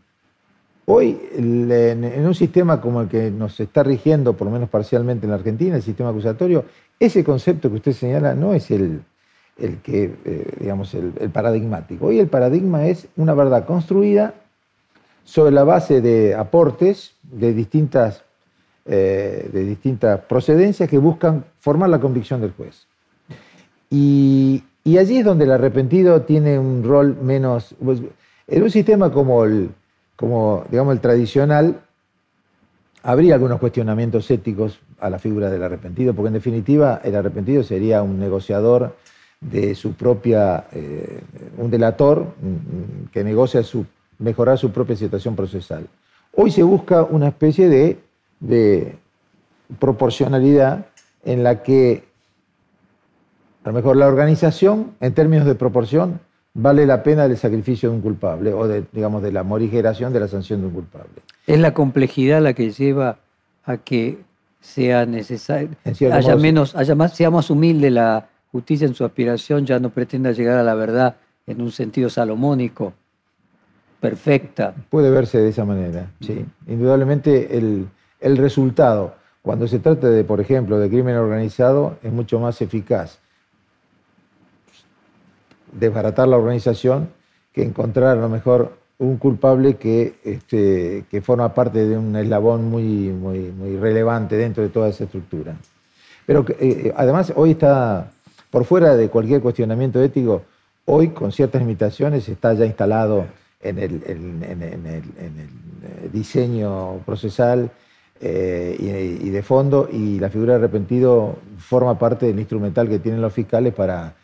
Hoy, en un sistema como el que nos está rigiendo, por lo menos parcialmente en la Argentina, el sistema acusatorio, ese concepto que usted señala no es el, que, eh, digamos, el, paradigmático. Hoy el paradigma es una verdad construida sobre la base de aportes de distintas, eh, de distintas procedencias que buscan formar la convicción del juez. Y y allí es donde el arrepentido tiene un rol menos... Pues, en un sistema como el, como, digamos, el tradicional, habría algunos cuestionamientos éticos a la figura del arrepentido, porque en definitiva el arrepentido sería un negociador de su propia, eh, un delator mm, que negocia su, mejorar su propia situación procesal. Hoy se busca una especie de proporcionalidad en la que a lo mejor la organización, en términos de proporción, vale la pena el sacrificio de un culpable o de, digamos, de la morigeración de la sanción de un culpable. Es la complejidad la que lleva a que sea necesario, haya menos, haya más, sea más humilde la justicia en su aspiración, ya no pretenda llegar a la verdad en un sentido salomónico, perfecta. Puede verse de esa manera, sí. Indudablemente el, el resultado, cuando se trata de, por ejemplo, de crimen organizado, es mucho más eficaz desbaratar la organización que encontrar a lo mejor un culpable que, este, forma parte de un eslabón muy, muy, relevante dentro de toda esa estructura. Pero eh, eh, además hoy está, por fuera de cualquier cuestionamiento ético, hoy con ciertas limitaciones está ya instalado en el, en, el, eh, diseño procesal y, y de fondo y la figura de arrepentido forma parte del instrumental que tienen los fiscales para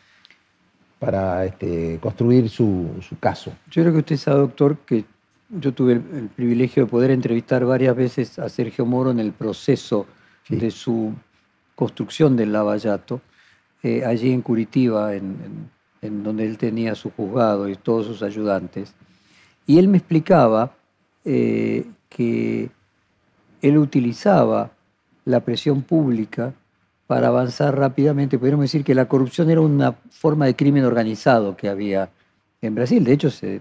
para este, construir su, caso. Yo creo que usted sabe, doctor, que yo tuve el, privilegio de poder entrevistar varias veces a Sergio Moro en el proceso de su construcción del Lavallato, eh, allí en Curitiba, en, donde él tenía su juzgado y todos sus ayudantes. Y él me explicaba eh, que él utilizaba la presión pública para avanzar rápidamente, podríamos decir que la corrupción era una forma de crimen organizado que había en Brasil. De hecho, se,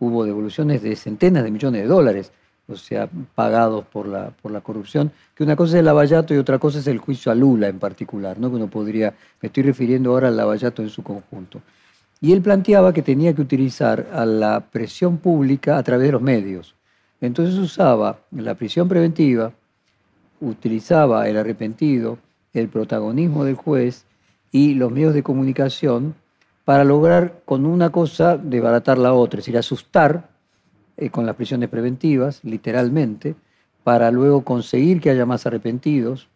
hubo devoluciones de centenas de millones de dólares, o sea, pagados por la, por la corrupción, que una cosa es el lavallato y otra cosa es el juicio a Lula en particular, ¿no? que uno podría, me estoy refiriendo ahora al lavallato en su conjunto. Y él planteaba que tenía que utilizar a la presión pública a través de los medios. Entonces usaba la prisión preventiva, utilizaba el arrepentido, el protagonismo del juez y los medios de comunicación para lograr con una cosa desbaratar la otra, es decir, asustar eh, con las prisiones preventivas, literalmente, para luego conseguir que haya más arrepentidos,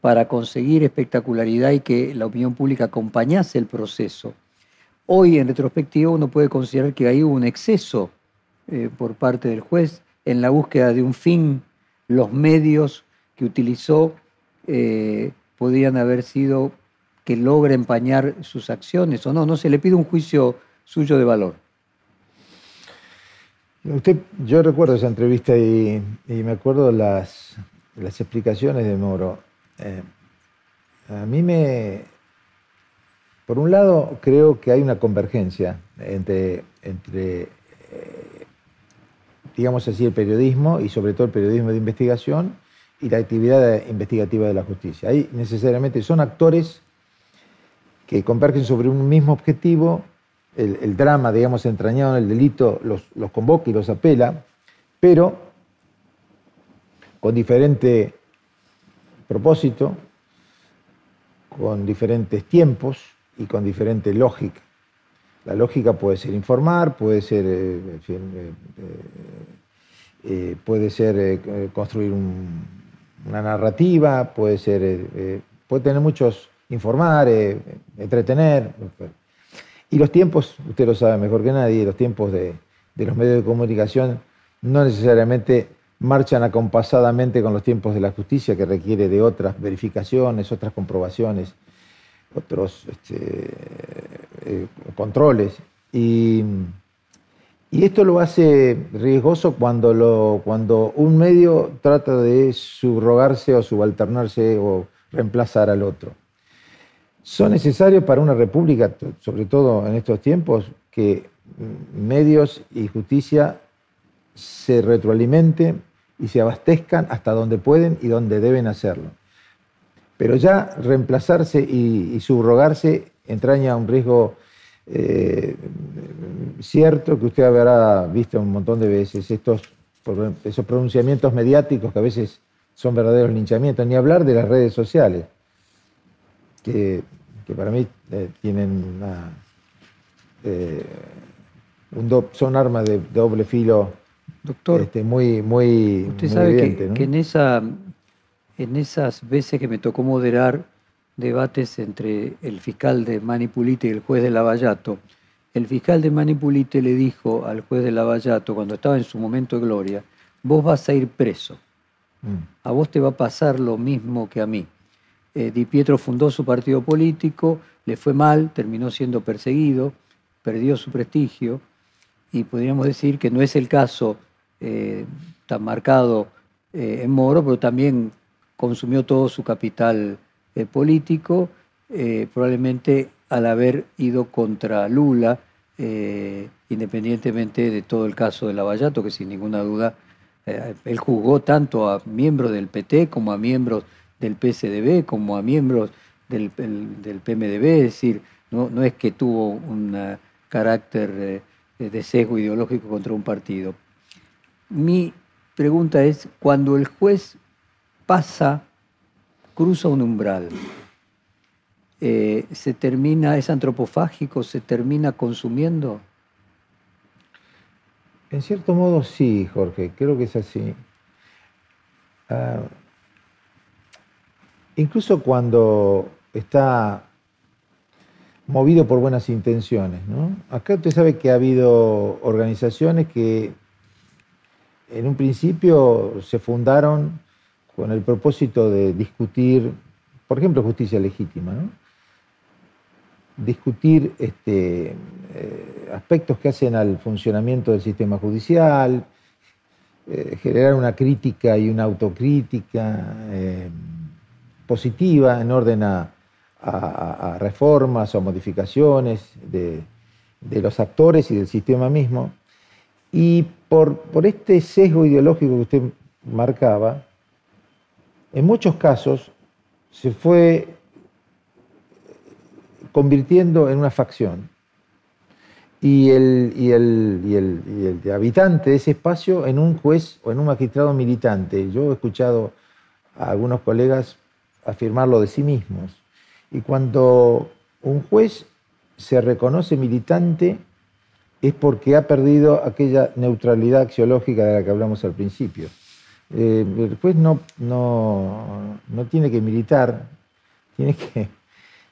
para conseguir espectacularidad y que la opinión pública acompañase el proceso. Hoy, en retrospectiva, uno puede considerar que hay un exceso eh, por parte del juez en la búsqueda de un fin. Los medios que utilizó eh, podrían haber sido que logre empañar sus acciones o no. No se le pide un juicio suyo de valor. Usted, yo recuerdo esa entrevista y, me acuerdo las, las explicaciones de Moro. Eh, a mí me, por un lado, creo que hay una convergencia entre, entre eh, digamos así, el periodismo y sobre todo el periodismo de investigación y la actividad investigativa de la justicia. Ahí necesariamente son actores que convergen sobre un mismo objetivo, el, drama, digamos, entrañado en el delito los, convoca y los apela, pero con diferente propósito, con diferentes tiempos y con diferente lógica. La lógica puede ser informar, puede ser, eh, eh, eh, puede ser construir una narrativa, puede ser, puede tener muchos informar, eh, entretener. Y los tiempos, usted lo sabe mejor que nadie, los tiempos de, los medios de comunicación no necesariamente marchan acompasadamente con los tiempos de la justicia, que requiere de otras verificaciones, otras comprobaciones, otros este, eh, controles. Y, esto lo hace riesgoso cuando un medio trata de subrogarse o subalternarse o reemplazar al otro son necesarios para una república, sobre todo en estos tiempos, que medios y justicia se retroalimenten y se abastezcan hasta donde pueden y donde deben hacerlo. Pero ya reemplazarse y, subrogarse entraña un riesgo eh, cierto que usted habrá visto un montón de veces, estos, esos pronunciamientos mediáticos que a veces son verdaderos linchamientos, ni hablar de las redes sociales, que que para mí eh, tienen eh, son armas de, doble filo Doctor, este, muy, muy, usted sabe que, en, esa, en esas veces que me tocó moderar debates entre el fiscal de Manipulite y el juez de Lavallato, el fiscal de Manipulite le dijo al juez de Lavallato, cuando estaba en su momento de gloria, vos vas a ir preso, mm. a vos te va a pasar lo mismo que a mí. Eh, Di Pietro fundó su partido político, le fue mal, terminó siendo perseguido, perdió su prestigio y podríamos decir que no es el caso eh, tan marcado eh, en Moro, pero también consumió todo su capital político, probablemente al haber ido contra Lula, independientemente de todo el caso de Lavallato, que sin ninguna duda él jugó tanto a miembros del PT como a miembros del PSDB como a miembros del, PMDB, es decir, no, no, es que tuvo un carácter eh, de sesgo ideológico contra un partido. Mi pregunta es, cuando el juez pasa, cruza un umbral, eh, ¿se termina, es antropofágico, se termina consumiendo? En cierto modo sí, Jorge, creo que es así. Ah, incluso cuando está movido por buenas intenciones. ¿no? Acá usted sabe que ha habido organizaciones que en un principio se fundaron con el propósito de discutir, por ejemplo, justicia legítima, discutir este, eh, aspectos que hacen al funcionamiento del sistema judicial, eh, generar una crítica y una autocrítica. Eh, positiva en orden a, reformas o modificaciones de, los actores y del sistema mismo. Y por, por este sesgo ideológico que usted marcaba, en muchos casos se fue convirtiendo en una facción. Y el, habitante de ese espacio en un juez o en un magistrado militante. Yo he escuchado a algunos colegas afirmarlo de sí mismos. Y cuando un juez se reconoce militante es porque ha perdido aquella neutralidad axiológica de la que hablamos al principio. Eh, el juez no, no, no, tiene que militar, tiene que,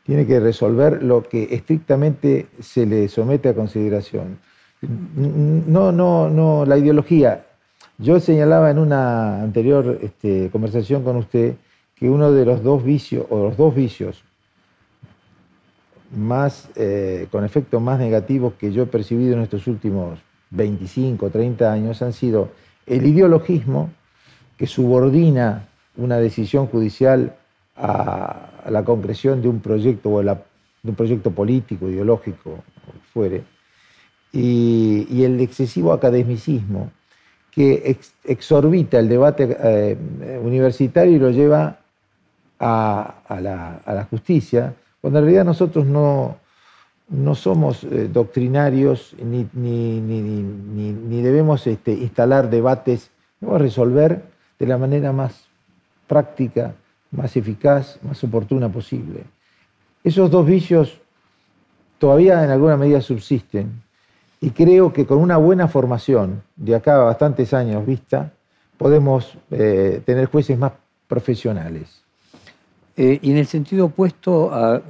tiene que resolver lo que estrictamente se le somete a consideración. No, no, no, la ideología. Yo señalaba en una anterior este, conversación con usted que uno de los dos vicios, o los dos vicios más, eh, con efectos más negativos que yo he percibido en estos últimos 25, 30 años han sido el ideologismo que subordina una decisión judicial a, la concreción de un proyecto o de un proyecto político, ideológico, o fuere, y, el excesivo academicismo que exorbita el debate eh, universitario y lo lleva a la justicia cuando en realidad nosotros no, no somos eh, doctrinarios ni, ni, debemos este, instalar debates, debemos resolver de la manera más práctica, más eficaz, más oportuna posible. Esos dos vicios todavía en alguna medida subsisten y creo que con una buena formación de acá a bastantes años vista, podemos eh, tener jueces más profesionales. Eh, y en el sentido opuesto a,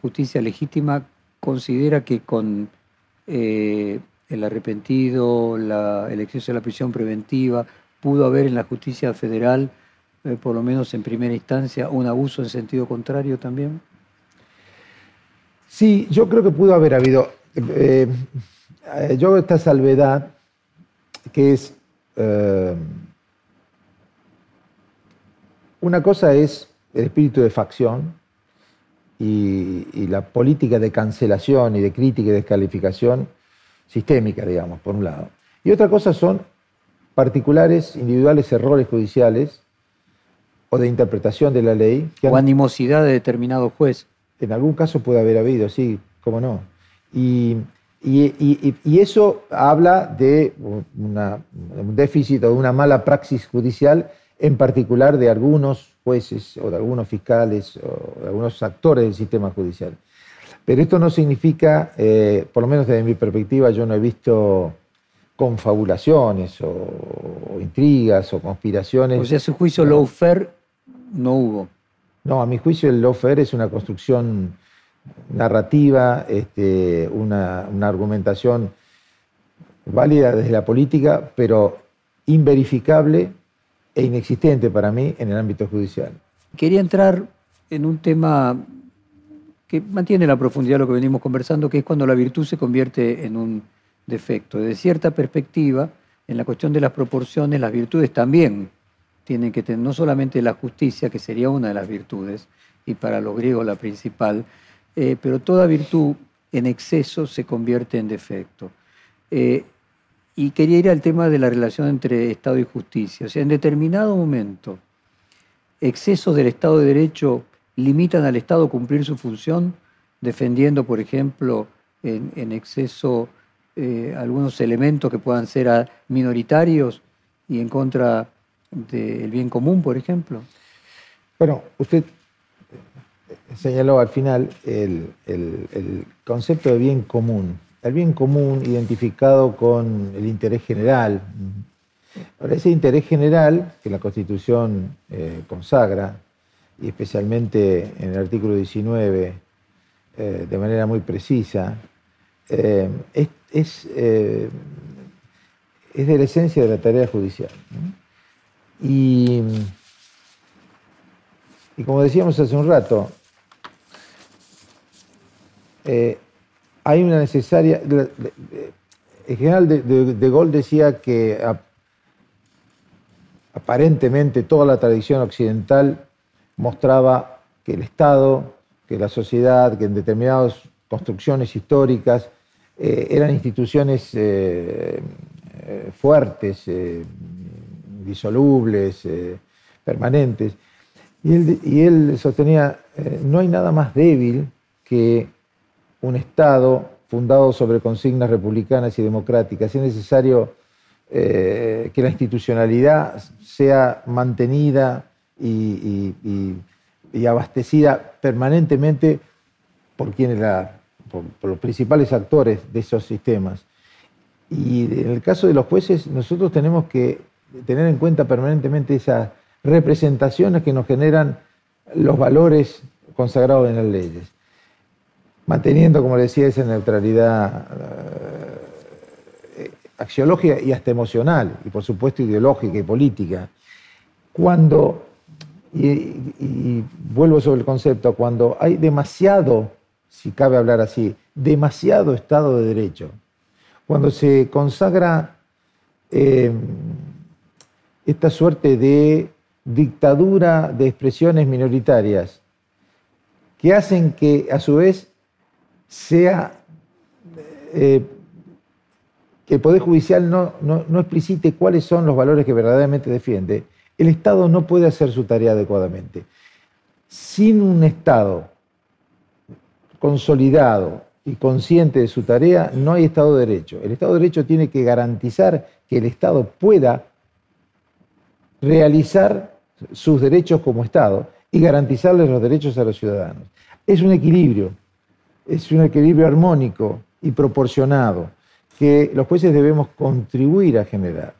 justicia legítima, considera que con eh, el arrepentido, el exceso de la prisión preventiva, pudo haber en la justicia federal, eh, por lo menos en primera instancia, un abuso en sentido contrario también? Sí, yo creo que pudo haber habido. yo hago esta salvedad que es. una cosa es el espíritu de facción y, la política de cancelación y de crítica y descalificación sistémica, digamos, por un lado. Y otra cosa son particulares, individuales errores judiciales o de interpretación de la ley. o animosidad de determinado juez. En algún caso puede haber habido, sí, cómo no. Y, eso habla de un déficit o de una mala praxis judicial, en particular de algunos jueces o de algunos fiscales o de algunos actores del sistema judicial. Pero esto no significa, eh, por lo menos desde mi perspectiva, yo no he visto confabulaciones o, intrigas o conspiraciones. O sea, su juicio no. lawfare no hubo. No, a mi juicio el lawfare es una construcción narrativa, este, una, una argumentación válida desde la política, pero inverificable e inexistente para mí en el ámbito judicial. Quería entrar en un tema que mantiene la profundidad de lo que venimos conversando, que es cuando la virtud se convierte en un defecto. Desde cierta perspectiva, en la cuestión de las proporciones, las virtudes también tienen que tener, no solamente la justicia, que sería una de las virtudes, y para los griegos la principal, eh, pero toda virtud en exceso se convierte en defecto. Eh, y quería ir al tema de la relación entre Estado y justicia. O sea, en determinado momento, excesos del Estado de Derecho limitan al Estado cumplir su función, defendiendo, por ejemplo, en, exceso eh, algunos elementos que puedan ser minoritarios y en contra del bien común, por ejemplo. Bueno, usted señaló al final el concepto de bien común el bien común identificado con el interés general. Ahora, ese interés general que la Constitución eh, consagra, y especialmente en el artículo 19, eh, de manera muy precisa, eh, es, es, de la esencia de la tarea judicial. Y, y, como decíamos hace un rato, hay una necesaria... El general de, Gaulle decía que aparentemente toda la tradición occidental mostraba que el Estado, que la sociedad, que en determinadas construcciones históricas eh, eran instituciones eh, eh, fuertes, disolubles, permanentes. Y él, sostenía, no hay nada más débil que un Estado fundado sobre consignas republicanas y democráticas. Es necesario que la institucionalidad sea mantenida y, abastecida permanentemente por quienes la por los principales actores de esos sistemas. Y en el caso de los jueces, nosotros tenemos que tener en cuenta permanentemente esas representaciones que nos generan los valores consagrados en las leyes, manteniendo, como decía, esa neutralidad eh, axiológica y hasta emocional, y por supuesto ideológica y política. Cuando, y vuelvo sobre el concepto, cuando hay demasiado, si cabe hablar así, demasiado Estado de Derecho, cuando se consagra em, esta suerte de dictadura de expresiones minoritarias que hacen que a su vez sea eh, que el Poder Judicial no, no, explicite cuáles son los valores que verdaderamente defiende, el Estado no puede hacer su tarea adecuadamente. Sin un Estado consolidado, y consciente de su tarea, no hay Estado de Derecho. El Estado de Derecho tiene que garantizar que el Estado pueda realizar sus derechos como Estado y garantizarles los derechos a los ciudadanos. Es un equilibrio, es un equilibrio armónico y proporcionado que los jueces debemos contribuir a generar.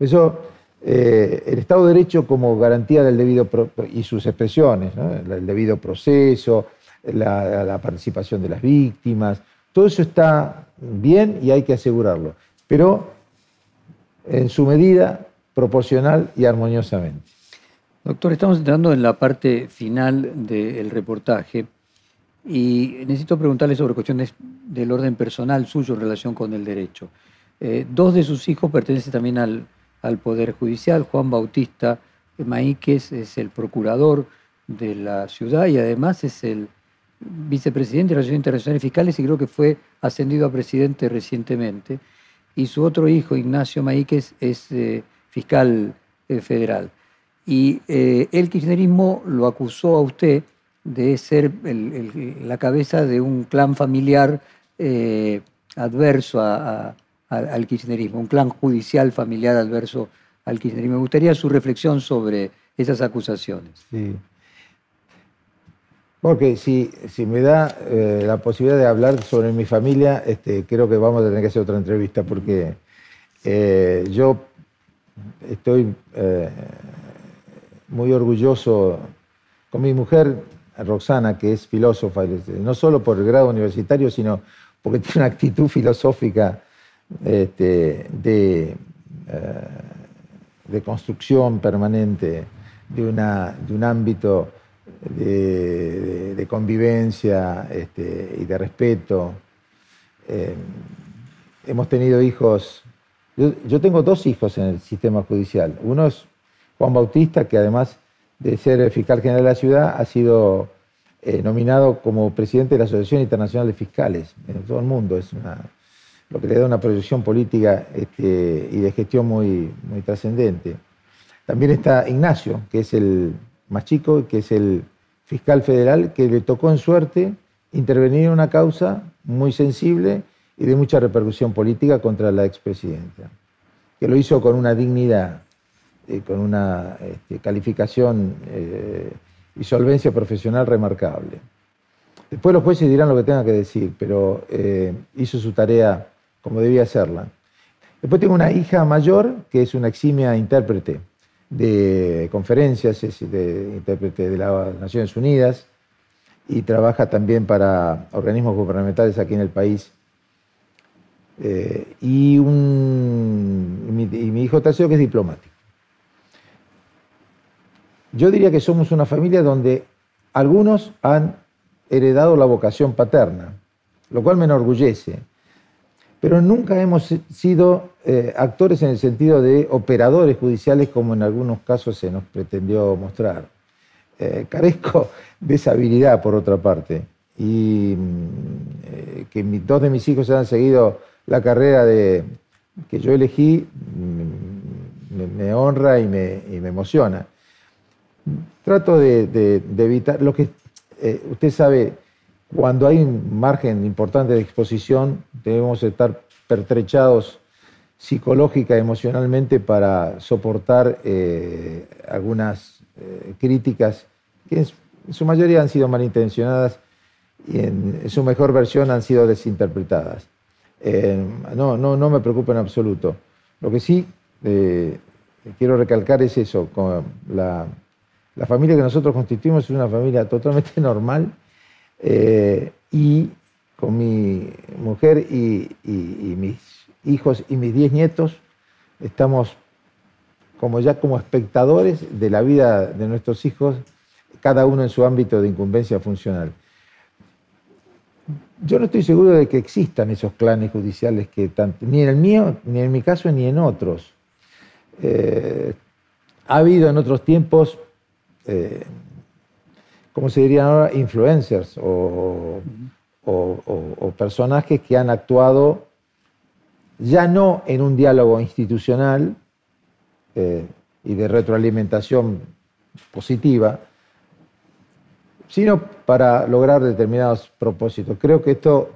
Eso, eh, el Estado de Derecho como garantía del debido y sus expresiones, el debido proceso, la, participación de las víctimas, todo eso está bien y hay que asegurarlo, pero en su medida proporcional y armoniosamente. Doctor, estamos entrando en la parte final del reportaje y necesito preguntarle sobre cuestiones del orden personal suyo en relación con el derecho. Eh, dos de sus hijos pertenecen también al, al Poder Judicial. Juan Bautista Maíquez es el procurador de la ciudad y además es el vicepresidente de Relaciones Internacionales Fiscales y creo que fue ascendido a presidente recientemente. Y su otro hijo, Ignacio Maíquez, es eh, fiscal eh, federal. Y eh, el kirchnerismo lo acusó a usted de ser la cabeza de un clan familiar adverso al kirchnerismo, un clan judicial familiar adverso al kirchnerismo. Me gustaría su reflexión sobre esas acusaciones. Sí. Porque si, me da eh, la posibilidad de hablar sobre mi familia, este, creo que vamos a tener que hacer otra entrevista porque eh, yo estoy eh, muy orgulloso con mi mujer, Roxana, que es filósofa, no solo por el grado universitario, sino porque tiene una actitud filosófica este, de, construcción permanente de un ámbito de, convivencia este, y de respeto. Eh, hemos tenido hijos, yo, tengo dos hijos en el sistema judicial. Uno es Juan Bautista, que además de ser fiscal general de la ciudad, ha sido eh, nominado como presidente de la Asociación Internacional de Fiscales en todo el mundo. Es lo que le da una proyección política este, y de gestión muy, muy trascendente. También está Ignacio, que es el más chico, que es el fiscal federal, que le tocó en suerte intervenir en una causa muy sensible y de mucha repercusión política contra la expresidenta, que lo hizo con una dignidad, y con una este, calificación eh, y solvencia profesional remarcable. Después los jueces dirán lo que tengan que decir, pero eh, hizo su tarea como debía hacerla. Después tengo una hija mayor que es una eximia intérprete de conferencias, es de intérprete de las Naciones Unidas y trabaja también para organismos gubernamentales aquí en el país. Eh, y, un, y, mi, hijo tercero que es diplomático. Yo diría que somos una familia donde algunos han heredado la vocación paterna, lo cual me enorgullece pero nunca hemos sido eh, actores en el sentido de operadores judiciales como en algunos casos se nos pretendió mostrar. Eh, carezco de esa habilidad, por otra parte, y mm, eh, que dos de mis hijos hayan seguido la carrera de, que yo elegí mm, me, honra y me, emociona. Trato de, evitar lo que usted sabe, cuando hay un margen importante de exposición, debemos estar pertrechados psicológica, emocionalmente para soportar eh, algunas eh, críticas que en su mayoría han sido malintencionadas y en, su mejor versión han sido desinterpretadas. Eh, no, no, no me preocupa en absoluto. Lo que sí eh, quiero recalcar es eso, con la, familia que nosotros constituimos es una familia totalmente normal eh, y con mi mujer y, mis hijos y mis diez nietos estamos como ya como espectadores de la vida de nuestros hijos, cada uno en su ámbito de incumbencia funcional. Yo no estoy seguro de que existan esos clanes judiciales que tanto, ni en el mío, ni en mi caso, ni en otros. Eh, ha habido en otros tiempos, eh, ¿cómo se dirían ahora? Influencers o, personajes que han actuado ya no en un diálogo institucional eh, y de retroalimentación positiva, sino para lograr determinados propósitos. Creo que esto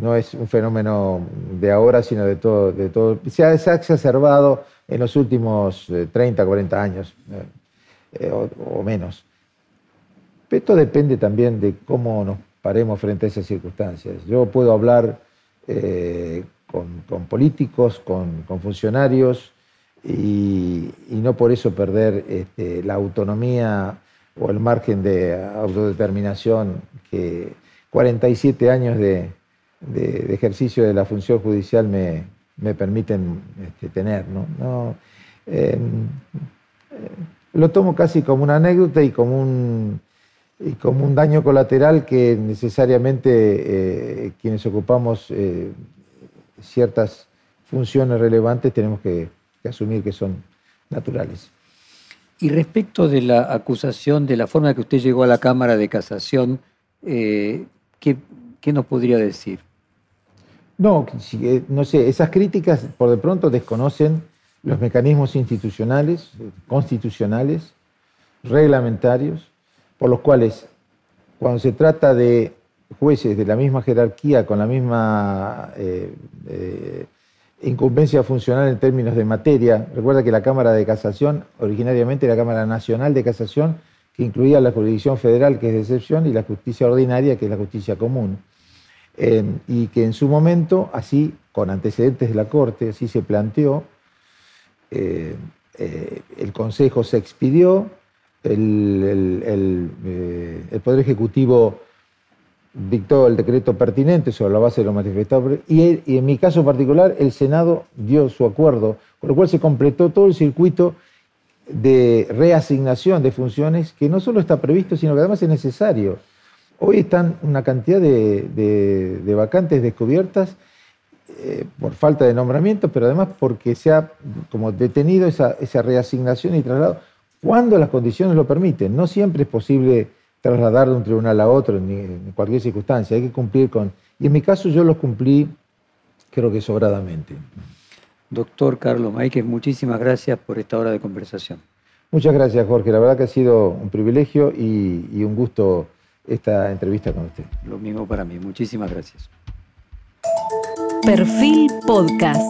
no es un fenómeno de ahora, sino de todo. De todo. Se, ha, exacerbado en los últimos 30, eh, 40 años eh, eh, o, menos. Esto depende también de cómo nos paremos frente a esas circunstancias. Yo puedo hablar con, políticos, con, funcionarios, y, no por eso perder este, la autonomía o el margen de autodeterminación que 47 años de, ejercicio de la función judicial me, permiten este, tener. ¿no? Eh, lo tomo casi como una anécdota y como un, como un daño colateral que necesariamente eh, quienes ocupamos eh, ciertas funciones relevantes tenemos que asumir que son naturales. Y respecto de la acusación, de la forma en que usted llegó a la Cámara de Casación, eh, ¿qué, nos podría decir? No, eh, no sé, esas críticas por de pronto desconocen los mecanismos institucionales, constitucionales, reglamentarios, por los cuales cuando se trata de jueces de la misma jerarquía, con la misma eh, incumbencia funcional en términos de materia. Recuerda que la Cámara de Casación, originariamente la Cámara Nacional de Casación, que incluía la jurisdicción federal, que es de excepción, y la justicia ordinaria, que es la justicia común. y que en su momento, así, con antecedentes de la Corte, así se planteó, eh, eh, el Consejo se expidió, el, eh, el Poder Ejecutivo dictó el decreto pertinente sobre la base de lo manifestado y, y, en mi caso particular el Senado dio su acuerdo, con lo cual se completó todo el circuito de reasignación de funciones que no solo está previsto, sino que además es necesario. Hoy están una cantidad de, vacantes descubiertas eh, por falta de nombramiento, pero además porque se ha como detenido esa, esa reasignación y traslado cuando las condiciones lo permiten. No siempre es posible trasladar de un tribunal a otro en, cualquier circunstancia, hay que cumplir con... Y en mi caso yo los cumplí creo que sobradamente. Doctor Carlos Maíquez, muchísimas gracias por esta hora de conversación. Muchas gracias, Jorge. La verdad que ha sido un privilegio y, y un gusto esta entrevista con usted. Lo mismo para mí. Muchísimas gracias. Perfil Podcast.